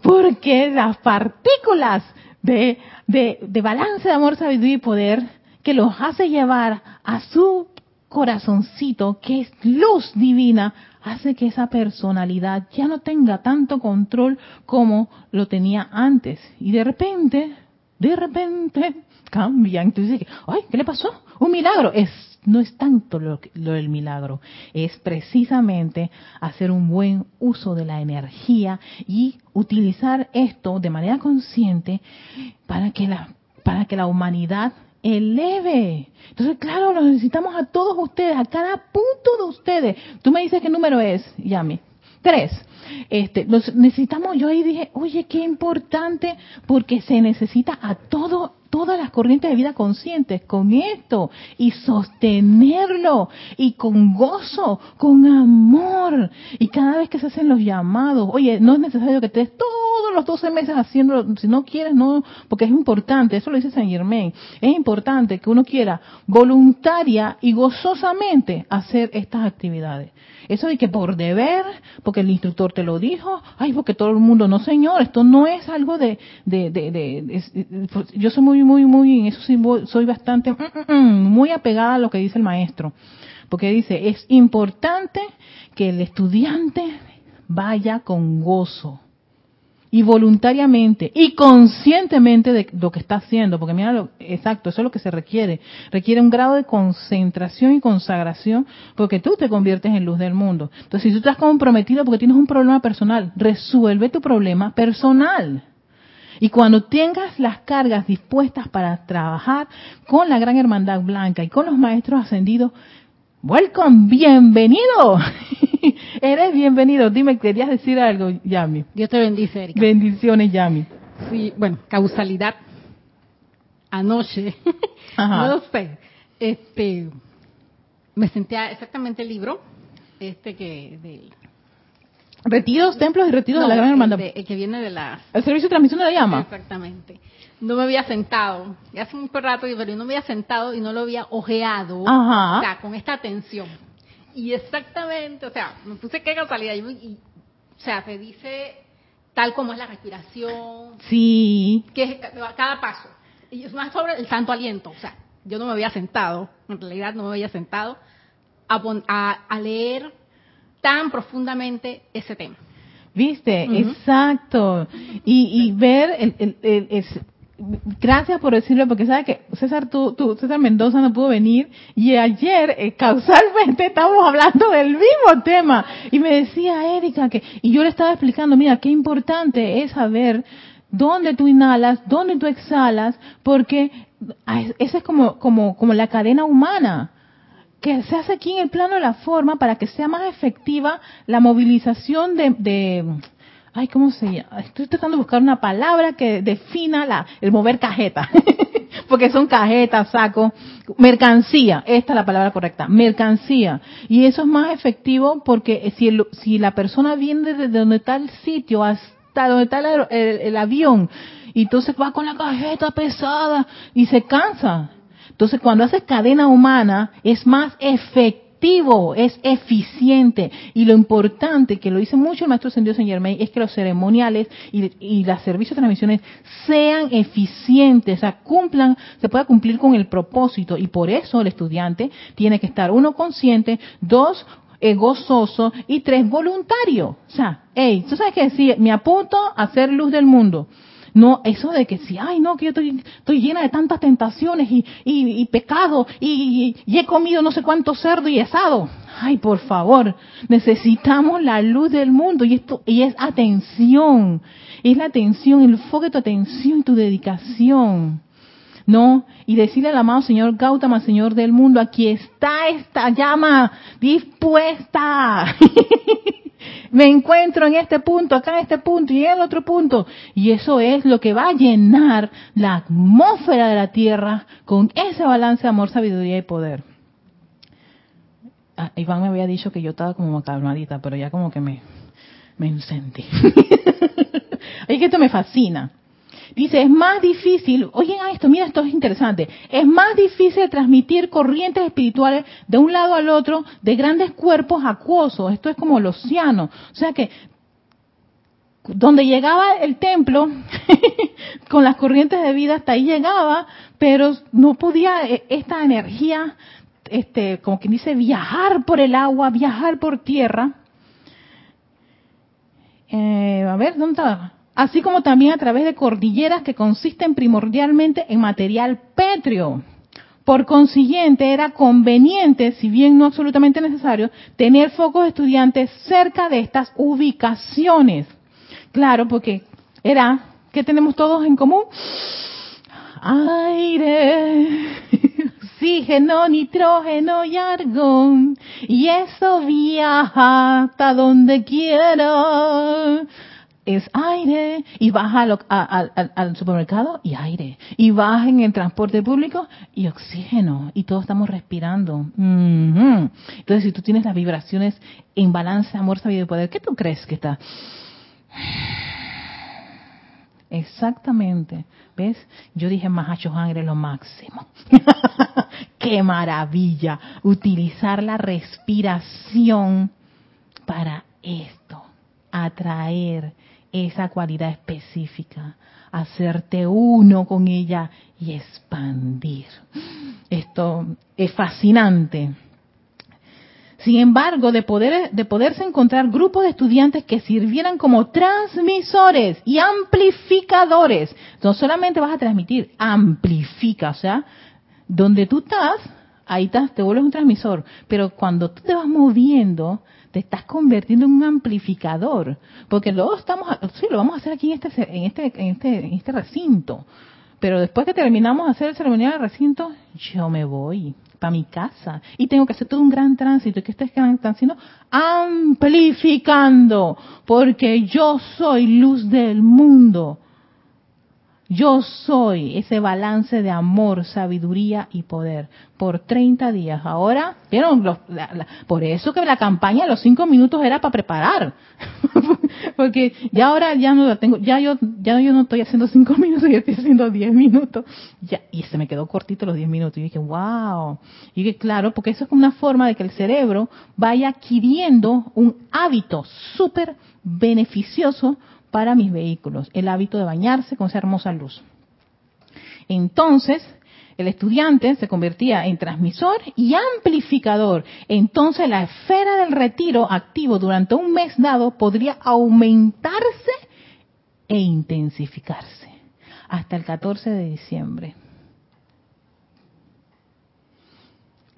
porque las partículas de, de, de balance de amor, sabiduría y poder que los hace llevar a su corazoncito, que es luz divina, hace que esa personalidad ya no tenga tanto control como lo tenía antes. Y de repente, de repente, cambia. Entonces, ay, ¿qué le pasó? Un milagro. Es, no es tanto lo, lo del milagro, es precisamente hacer un buen uso de la energía y utilizar esto de manera consciente para que la, para que la humanidad eleve. Entonces, claro, lo necesitamos a todos ustedes, a cada punto de ustedes. Tú me dices qué número es, Yami. Tres. Este, los necesitamos, yo ahí dije, oye, qué importante, porque se necesita a todo todas las corrientes de vida conscientes con esto y sostenerlo y con gozo, con amor. Y cada vez que se hacen los llamados, oye, no es necesario que estés todos los 12 meses haciéndolo, si no quieres, no, porque es importante, eso lo dice Saint Germain, es importante que uno quiera voluntaria y gozosamente hacer estas actividades. Eso de que por deber, porque el instructor te lo dijo, ay, porque todo el mundo, no señor, esto no es algo de, de, de, de, yo soy muy, muy, muy, en eso soy bastante, mm, mm, mm, muy apegada a lo que dice el maestro, porque dice, es importante que el estudiante vaya con gozo y voluntariamente y conscientemente de lo que está haciendo, porque mira, lo, exacto, eso es lo que se requiere. Requiere un grado de concentración y consagración, porque tú te conviertes en luz del mundo. Entonces, si tú estás comprometido porque tienes un problema personal, resuelve tu problema personal. Y cuando tengas las cargas dispuestas para trabajar con la Gran Hermandad Blanca y con los Maestros Ascendidos, welcome, bienvenido. Eres bienvenido. Dime, ¿querías decir algo, Yami? Dios te bendice, Erika. Bendiciones, Yami. Sí, bueno, causalidad. Anoche, no sé, este, me senté exactamente el libro, este que del Retiros, templos y retiros de la Gran Hermandad. El, que viene de la... El servicio de transmisión de la llama. Exactamente. No me había sentado. Hace un rato, pero no me había sentado y no lo había ojeado. Ajá. O sea, con esta atención. Y exactamente, o sea, me puse qué casualidad. Y, o sea, se dice tal como es la respiración, Sí, que es cada paso. Y es más sobre el santo aliento. O sea, yo no me había sentado, en realidad no me había sentado a, a- a leer tan profundamente ese tema. ¿Viste? Exacto. Y, y ver, el, el- el- es- gracias por decirlo, porque sabes que César, tú, tú- César Mendoza no pudo venir y ayer eh, causalmente estábamos hablando del mismo tema y me decía Erika que, y yo le estaba explicando, mira, qué importante es saber dónde tú inhalas, dónde tú exhalas, porque esa es como, como, como la cadena humana que se hace aquí en el plano de la forma para que sea más efectiva la movilización de, de ay, ¿cómo se llama? Estoy tratando de buscar una palabra que defina la, el mover cajeta, porque son cajetas, saco, mercancía, esta es la palabra correcta, mercancía. Y eso es más efectivo porque si, el- si la persona viene desde donde está el sitio hasta donde está el, el- el avión, y entonces va con la cajeta pesada y se cansa. Entonces, cuando haces cadena humana, es más efectivo, es eficiente. Y lo importante, que lo dice mucho el maestro Ascendido Saint Germain, es que los ceremoniales y, y los servicios de transmisiones sean eficientes, o sea, cumplan, se pueda cumplir con el propósito. Y por eso el estudiante tiene que estar, uno, consciente, dos, eh, gozoso y tres, voluntario. O sea, hey, tú sabes que decir, me apunto a ser luz del mundo. No, eso de que si, ay, no, que yo estoy, estoy llena de tantas tentaciones y, y, y pecado y, he comido no sé cuánto cerdo y asado. Ay, por favor, necesitamos la luz del mundo y esto y es atención, es la atención, el enfoque de tu atención y tu dedicación. No, y decirle al amado Señor Gautama, Señor del mundo, aquí está esta llama dispuesta. Me encuentro en este punto, acá en este punto y en el otro punto. Y eso es lo que va a llenar la atmósfera de la Tierra con ese balance de amor, sabiduría y poder. Ah, Iván me había dicho que yo estaba como calmadita, pero ya como que me, me encendí. Ay, que esto me fascina. Dice, es más difícil, oigan a esto, mira, esto es interesante, es más difícil transmitir corrientes espirituales de un lado al otro de grandes cuerpos acuosos, esto es como el océano, o sea que donde llegaba el templo, con las corrientes de vida, hasta ahí llegaba, pero no podía eh, esta energía, este, como quien dice, viajar por el agua, viajar por tierra. Eh, a ver, ¿dónde está? Así como también a través de cordilleras que consisten primordialmente en material pétreo. Por consiguiente, era conveniente, si bien no absolutamente necesario, tener focos estudiantes cerca de estas ubicaciones. Claro, porque era, ¿qué tenemos todos en común? Aire, oxígeno, nitrógeno y argón. Y eso viaja hasta donde quiera. Es aire. Y baja al, a- al- al- supermercado y aire. Y baja en el transporte público y oxígeno. Y todos estamos respirando. Entonces, si tú tienes las vibraciones en balance, amor, sabiduría y poder, ¿qué tú crees que está? Exactamente. ¿Ves? Yo dije Mahacho Hangre lo máximo. ¡Qué maravilla! Utilizar la respiración para esto. Atraer esa cualidad específica. Hacerte uno con ella y expandir. Esto es fascinante. Sin embargo, de, poder, de poderse encontrar grupos de estudiantes que sirvieran como transmisores y amplificadores, no solamente vas a transmitir, amplifica, o sea, donde tú estás, ahí estás, te vuelves un transmisor, pero cuando tú te vas moviendo, te estás convirtiendo en un amplificador, porque luego estamos, sí, lo vamos a hacer aquí en este, en este, en este, en este recinto, pero después que terminamos de hacer el ceremonial del recinto, yo me voy para mi casa y tengo que hacer todo un gran tránsito. ¿Y qué ustedes están haciendo? Amplificando, porque yo soy luz del mundo. Yo soy ese balance de amor, sabiduría y poder por 30 días. Ahora, vieron, Los- la- la- por eso que la campaña de los cinco minutos era para preparar, porque ya ahora ya no la tengo, ya yo ya yo no estoy haciendo cinco minutos, yo estoy haciendo 10 minutos. Ya y se me quedó cortito los 10 minutos y dije, wow. Y dije, claro, porque eso es una forma de que el cerebro vaya adquiriendo un hábito súper beneficioso para mis vehículos, el hábito de bañarse con esa hermosa luz. Entonces, el estudiante se convertía en transmisor y amplificador. Entonces la esfera del retiro activo durante un mes dado podría aumentarse e intensificarse hasta el 14 de diciembre.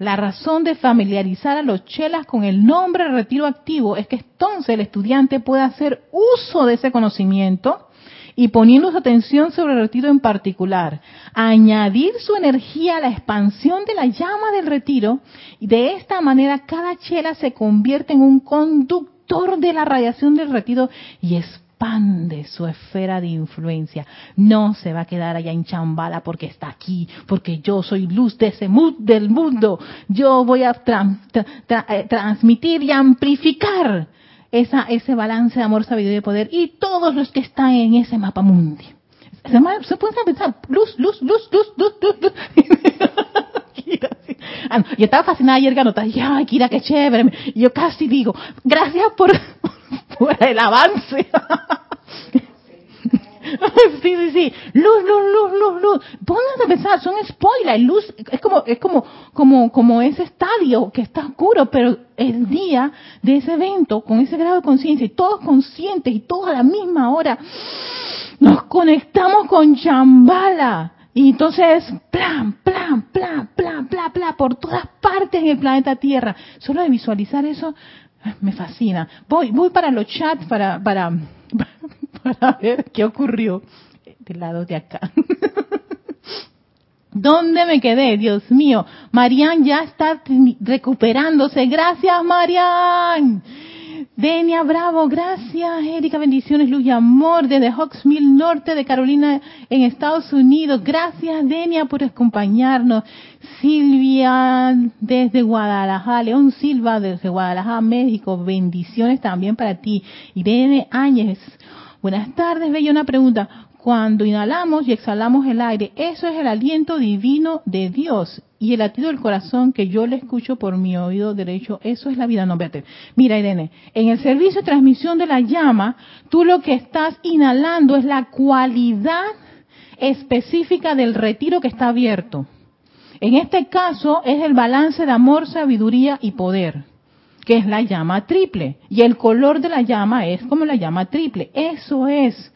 La razón de familiarizar a los chelas con el nombre retiro activo es que entonces el estudiante puede hacer uso de ese conocimiento y poniendo su atención sobre el retiro en particular, añadir su energía a la expansión de la llama del retiro y de esta manera cada chela se convierte en un conductor de la radiación del retiro y expande su esfera de influencia. No se va a quedar allá en chambala porque está aquí, porque yo soy luz de ese mundo, del mundo. Yo voy a eh, transmitir y amplificar esa, ese balance de amor, sabiduría y poder y todos los que están en ese mapa mundi. Se, pueden pensar, luz, luz, luz, luz, luz, luz, luz. Ah, yo estaba fascinada ayer, Ganota, y ay, Kira, qué chévere. Y yo casi digo, gracias por, por el avance. sí, sí, sí. Luz, luz, luz, luz, luz. Pónganse a pensar, son spoilers. Luz es como, es como, como, como ese estadio que está oscuro, pero el día de ese evento, con ese grado de conciencia, y todos conscientes y todos a la misma hora, nos conectamos con Chambala. Y entonces, plan, plan, plan, plan, plan, plan, por todas partes en el planeta Tierra. Solo de visualizar eso, me fascina. Voy, voy para los chats para, para, para ver qué ocurrió del lado de acá. ¿Dónde me quedé? Dios mío. Marian ya está recuperándose. Gracias, Marian. Denia Bravo, gracias. Erika, bendiciones, luz y amor desde Hawksmill Norte de Carolina en Estados Unidos. Gracias, Denia, por acompañarnos. Silvia desde Guadalajara, León Silva desde Guadalajara, México. Bendiciones también para ti. Irene Áñez, Buenas tardes, Bella. Una pregunta. Cuando inhalamos y exhalamos el aire, eso es el aliento divino de Dios. Y el latido del corazón que yo le escucho por mi oído derecho, eso es la vida. No, vete. Mira, Irene, en el servicio de transmisión de la llama, tú lo que estás inhalando es la cualidad específica del retiro que está abierto. En este caso es el balance de amor, sabiduría y poder que es la llama triple. Y el color de la llama es como la llama triple. Eso es.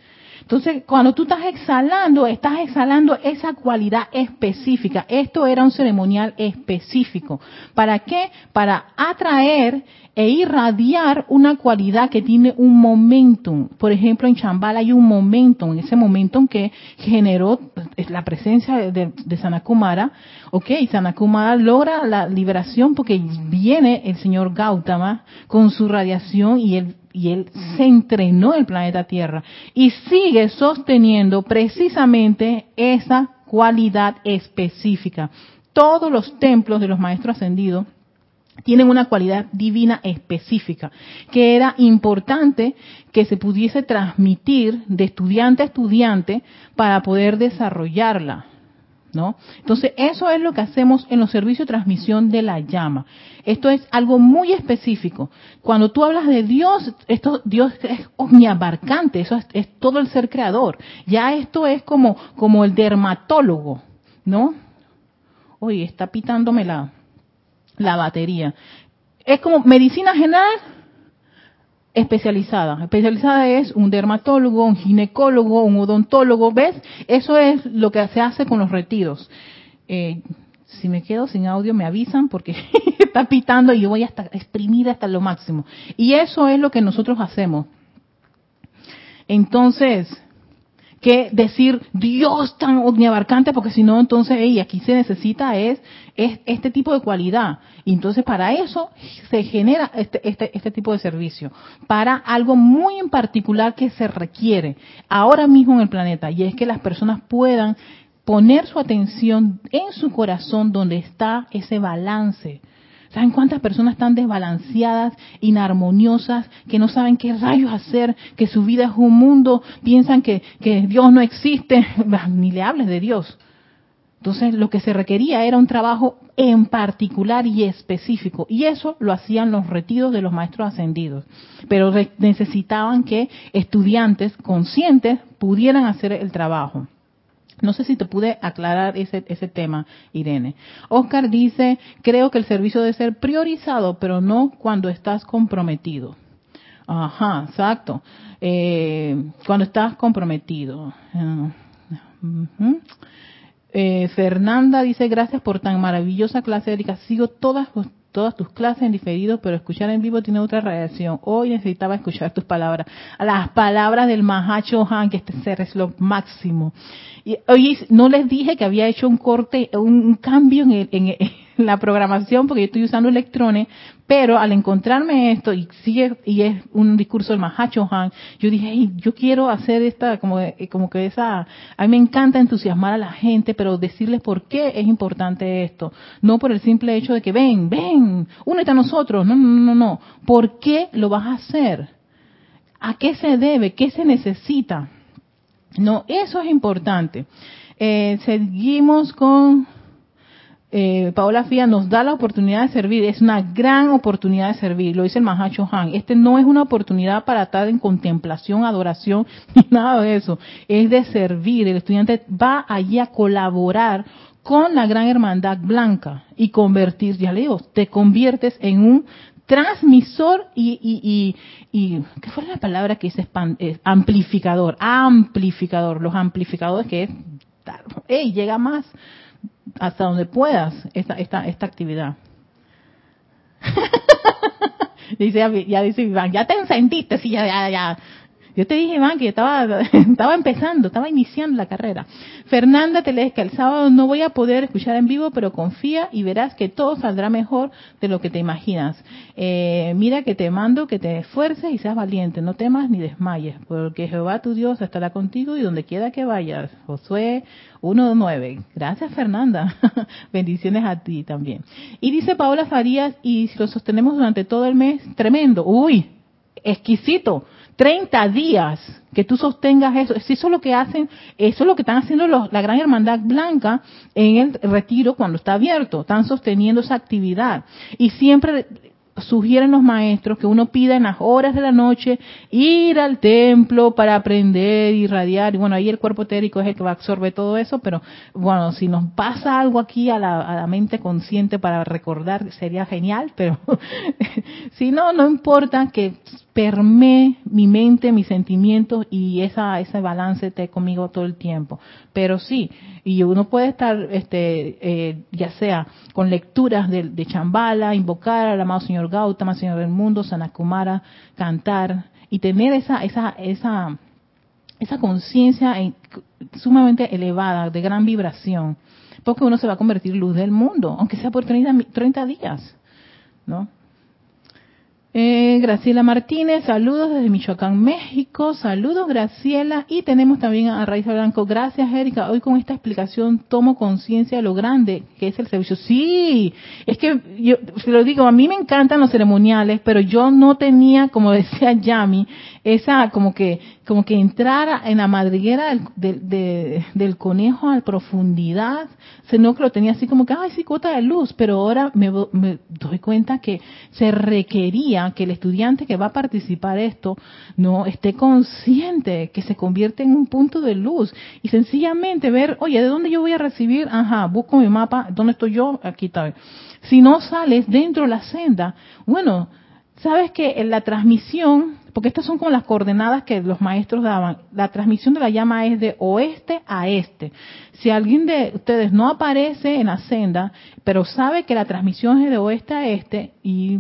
Entonces, cuando tú estás exhalando, estás exhalando esa cualidad específica. Esto era un ceremonial específico. ¿Para qué? Para atraer e irradiar una cualidad que tiene un momentum. Por ejemplo, en Chambala hay un momentum, ese momentum que generó la presencia de, de Sanakumara. Ok, Sanakumara logra la liberación porque viene el señor Gautama con su radiación y él, y él se entrenó el planeta Tierra y sigue sosteniendo precisamente esa cualidad específica. Todos los templos de los maestros ascendidos tienen una cualidad divina específica, que era importante que se pudiese transmitir de estudiante a estudiante para poder desarrollarla. ¿No? Entonces, eso es lo que hacemos en los servicios de transmisión de la llama. Esto es algo muy específico. Cuando tú hablas de Dios, esto Dios es omniabarcante, eso es, es todo el ser creador. Ya esto es como como el dermatólogo, ¿no? Oye, está pitándome la la batería. Es como medicina general especializada. Especializada es un dermatólogo, un ginecólogo, un odontólogo, ¿ves? Eso es lo que se hace con los retiros. Eh, si me quedo sin audio me avisan porque está pitando y yo voy hasta exprimir hasta lo máximo. Y eso es lo que nosotros hacemos. Entonces, que decir Dios tan omniabarcante, porque si no, entonces, y aquí se necesita es, es, este tipo de cualidad. Y entonces para eso se genera este, este, este tipo de servicio, para algo muy en particular que se requiere ahora mismo en el planeta, y es que las personas puedan poner su atención en su corazón donde está ese balance ¿Saben cuántas personas están desbalanceadas, inarmoniosas, que no saben qué rayos hacer, que su vida es un mundo, piensan que, Dios no existe? Ni le hables de Dios. Entonces, lo que se requería era un trabajo en particular y específico. Y eso lo hacían los retiros de los maestros ascendidos. Pero necesitaban que estudiantes conscientes pudieran hacer el trabajo. No sé si te pude aclarar ese, ese tema, Irene. Oscar dice, creo que el servicio debe ser priorizado, pero no cuando estás comprometido. Ajá, exacto. Eh, cuando estás comprometido. Uh eh, Fernanda dice, gracias por tan maravillosa clase, Erika. Sigo todas, todas tus clases en diferido, pero escuchar en vivo tiene otra reacción. Hoy necesitaba escuchar tus palabras. Las palabras del Mahacho Han, que este ser es lo máximo. Y hoy no les dije que había hecho un corte, un cambio en, en, la programación porque yo estoy usando electrones, pero al encontrarme esto y sigue y es un discurso del Mahacho Han, yo dije, yo quiero hacer esta como como que esa a mí me encanta entusiasmar a la gente, pero decirles por qué es importante esto, no por el simple hecho de que ven, ven, únete a nosotros, no, no, no, no, ¿por qué lo vas a hacer? ¿A qué se debe? ¿Qué se necesita? No, eso es importante. Eh, seguimos con eh, Paola Fía nos da la oportunidad de servir, es una gran oportunidad de servir, lo dice el Mahacho Han. Este no es una oportunidad para estar en contemplación, adoración, ni nada de eso. Es de servir. El estudiante va allí a colaborar con la gran hermandad blanca y convertir, ya le digo, te conviertes en un transmisor y, y, y, ¿qué fue la palabra que dice? amplificador, amplificador, los amplificadores que es, hey, llega más hasta donde puedas esta, esta, esta actividad. dice, ya dice Iván, ya te encendiste, sí, ya, ya, ya, yo te dije, Iván, que estaba, estaba empezando, estaba iniciando la carrera. Fernanda Telesca, el sábado no voy a poder escuchar en vivo, pero confía y verás que todo saldrá mejor de lo que te imaginas. Eh, mira que te mando que te esfuerces y seas valiente, no temas ni desmayes, porque Jehová tu Dios estará contigo y donde quiera que vayas. Josué 1.9. Gracias, Fernanda. Bendiciones a ti también. Y dice Paola Farías, y si lo sostenemos durante todo el mes, tremendo. Uy, exquisito. 30 días que tú sostengas eso. Eso es lo que hacen, eso es lo que están haciendo los, la Gran Hermandad Blanca en el retiro cuando está abierto. Están sosteniendo esa actividad. Y siempre sugieren los maestros que uno pida en las horas de la noche ir al templo para aprender, irradiar, y bueno, ahí el cuerpo etérico es el que va a absorber todo eso, pero bueno, si nos pasa algo aquí a la, a la mente consciente para recordar, sería genial, pero si no, no importa que permee mi mente, mis sentimientos y esa, ese balance esté conmigo todo el tiempo. Pero sí, y uno puede estar, este, eh, ya sea con lecturas de, de Chambala, invocar al amado Señor Gautama, Señor del Mundo, Sanakumara, cantar y tener esa, esa, esa, esa conciencia sumamente elevada, de gran vibración, porque uno se va a convertir luz del mundo, aunque sea por 30, 30 días, ¿no? Eh, Graciela Martínez, saludos desde Michoacán, México. Saludos, Graciela. Y tenemos también a Raíz Blanco. Gracias, Erika. Hoy con esta explicación tomo conciencia de lo grande que es el servicio. Sí, es que yo lo digo, a mí me encantan los ceremoniales, pero yo no tenía, como decía Yami, esa como que como que entrar en la madriguera del, del conejo a profundidad, sino que lo tenía así como que, ay, sí, cuota de luz, pero ahora me, me doy cuenta que se requería que el estudiante que va a participar esto no esté consciente que se convierte en un punto de luz y sencillamente ver, oye, ¿de dónde yo voy a recibir? Ajá, busco mi mapa, ¿dónde estoy yo? Aquí está. Si no sales dentro de la senda, bueno, sabes que en la transmisión porque estas son como las coordenadas que los maestros daban. La transmisión de la llama es de oeste a este. Si alguien de ustedes no aparece en la senda, pero sabe que la transmisión es de oeste a este, y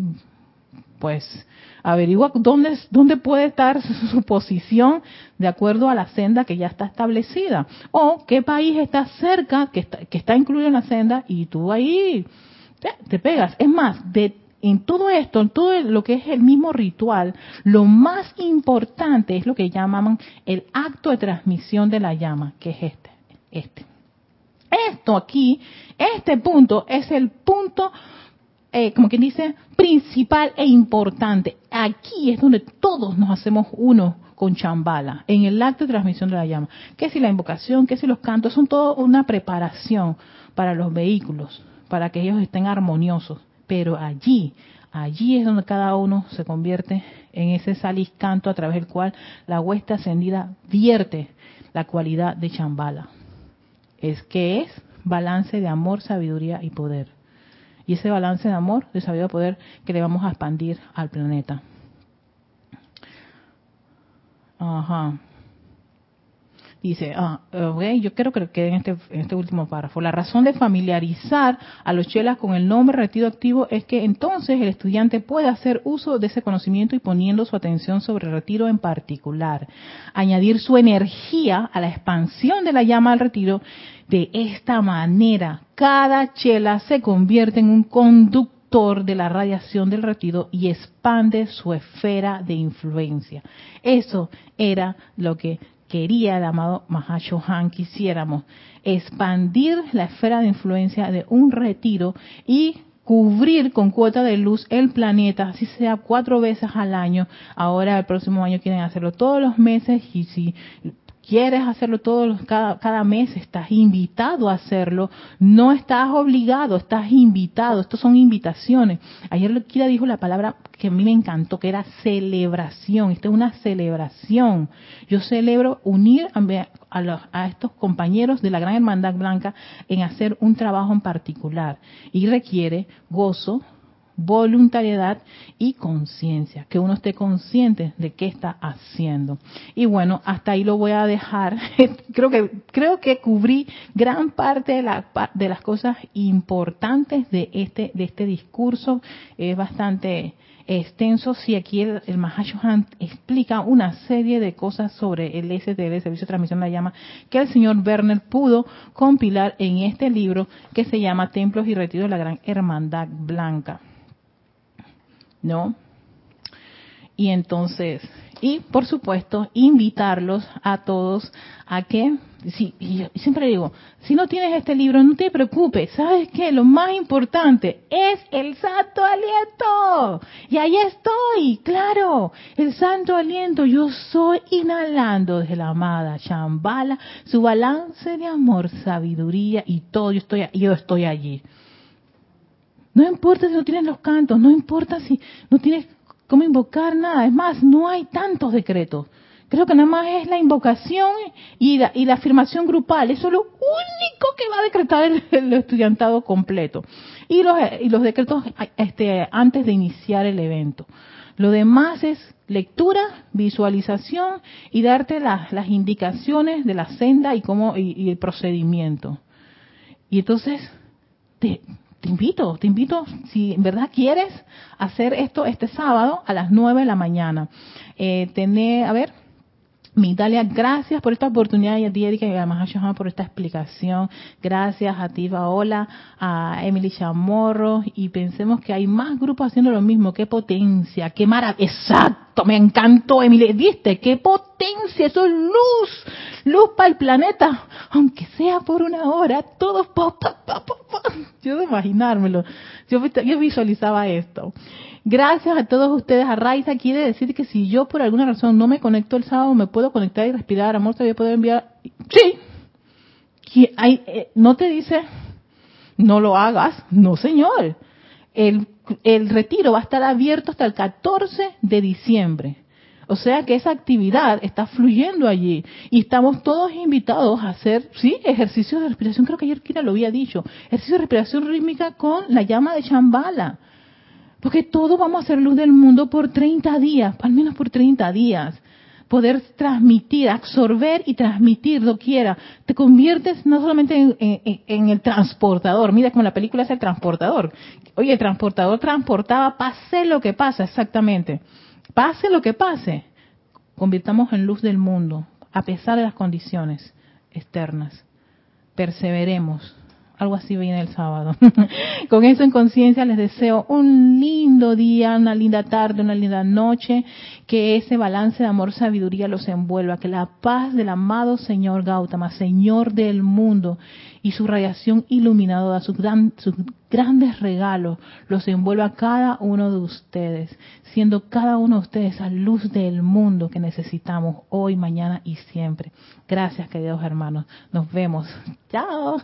pues averigua dónde, dónde puede estar su posición de acuerdo a la senda que ya está establecida. O qué país está cerca, que está, que está incluido en la senda, y tú ahí te, te pegas. Es más, de en todo esto, en todo lo que es el mismo ritual, lo más importante es lo que llaman el acto de transmisión de la llama, que es este, este. Esto aquí, este punto es el punto, eh, como quien dice, principal e importante. Aquí es donde todos nos hacemos uno con chambala, en el acto de transmisión de la llama. Que si la invocación, que si los cantos, son todo una preparación para los vehículos, para que ellos estén armoniosos. Pero allí, allí es donde cada uno se convierte en ese salis canto a través del cual la huesta ascendida vierte la cualidad de chambala. Es que es balance de amor, sabiduría y poder. Y ese balance de amor, de sabiduría y poder que le vamos a expandir al planeta. Ajá. Dice, ah, okay, yo quiero que quede en este, en este último párrafo. La razón de familiarizar a los chelas con el nombre retiro activo es que entonces el estudiante puede hacer uso de ese conocimiento y poniendo su atención sobre retiro en particular. Añadir su energía a la expansión de la llama al retiro. De esta manera, cada chela se convierte en un conductor de la radiación del retiro y expande su esfera de influencia. Eso era lo que quería el amado Mahashohan quisiéramos expandir la esfera de influencia de un retiro y cubrir con cuota de luz el planeta, así sea cuatro veces al año. Ahora el próximo año quieren hacerlo todos los meses y si quieres hacerlo todos cada, cada mes, estás invitado a hacerlo, no estás obligado, estás invitado, estos son invitaciones. Ayer Kira dijo la palabra que a mí me encantó, que era celebración, esto es una celebración. Yo celebro unir a, los, a estos compañeros de la Gran Hermandad Blanca en hacer un trabajo en particular y requiere gozo, voluntariedad y conciencia, que uno esté consciente de qué está haciendo. Y bueno, hasta ahí lo voy a dejar. creo que creo que cubrí gran parte de, la, de las cosas importantes de este de este discurso. Es bastante extenso si aquí el, el Mahashohan explica una serie de cosas sobre el STL, el Servicio de Transmisión de la Llama, que el señor Werner pudo compilar en este libro que se llama Templos y Retiros de la Gran Hermandad Blanca. ¿No? Y entonces, y por supuesto, invitarlos a todos a que, sí, y siempre digo, si no tienes este libro, no te preocupes, ¿sabes qué? Lo más importante es el santo aliento. Y ahí estoy, claro, el santo aliento, yo soy inhalando desde la amada Shambhala, su balance de amor, sabiduría y todo, yo estoy, yo estoy allí. No importa si no tienes los cantos, no importa si no tienes cómo invocar nada. Es más, no hay tantos decretos. Creo que nada más es la invocación y la, y la afirmación grupal. Eso es lo único que va a decretar el, estudiantado completo. Y los, y los decretos este, antes de iniciar el evento. Lo demás es lectura, visualización y darte las, las indicaciones de la senda y cómo y, y el procedimiento. Y entonces te, te invito, te invito, si en verdad quieres hacer esto este sábado a las 9 de la mañana. Eh, tener, a ver, Migdalia, gracias por esta oportunidad y a ti, Erika, y además a por esta explicación. Gracias a ti, Paola, a Emily Chamorro, y pensemos que hay más grupos haciendo lo mismo. ¡Qué potencia! ¡Qué maravilla! ¡Exacto! Me encantó, Emily. ¿Viste? ¡Qué potencia! Eso es luz. Luz para el planeta. Aunque sea por una hora, todos... Yo de imaginármelo. Yo, visualizaba esto. Gracias a todos ustedes. A Raiza quiere decir que si yo por alguna razón no me conecto el sábado, me puedo conectar y respirar. Amor, todavía puedo enviar. Sí. Eh, no te dice, no lo hagas. No, señor. El, el retiro va a estar abierto hasta el 14 de diciembre. O sea que esa actividad está fluyendo allí y estamos todos invitados a hacer, sí, ejercicios de respiración. Creo que ayer Kira lo había dicho. Ejercicio de respiración rítmica con la llama de Shambhala. Porque todos vamos a hacer luz del mundo por 30 días, al menos por 30 días. Poder transmitir, absorber y transmitir quiera. Te conviertes no solamente en, el transportador. Mira como la película es el transportador. Oye, el transportador transportaba, pase lo que pasa, exactamente. Pase lo que pase. Convirtamos en luz del mundo, a pesar de las condiciones externas. Perseveremos algo así viene el sábado. Con eso en conciencia les deseo un lindo día, una linda tarde, una linda noche, que ese balance de amor, sabiduría los envuelva, que la paz del amado Señor Gautama, Señor del mundo, y su radiación iluminadora, sus, sus grandes regalos, los envuelva a cada uno de ustedes, siendo cada uno de ustedes esa luz del mundo que necesitamos hoy, mañana y siempre. Gracias, queridos hermanos. Nos vemos. Chao.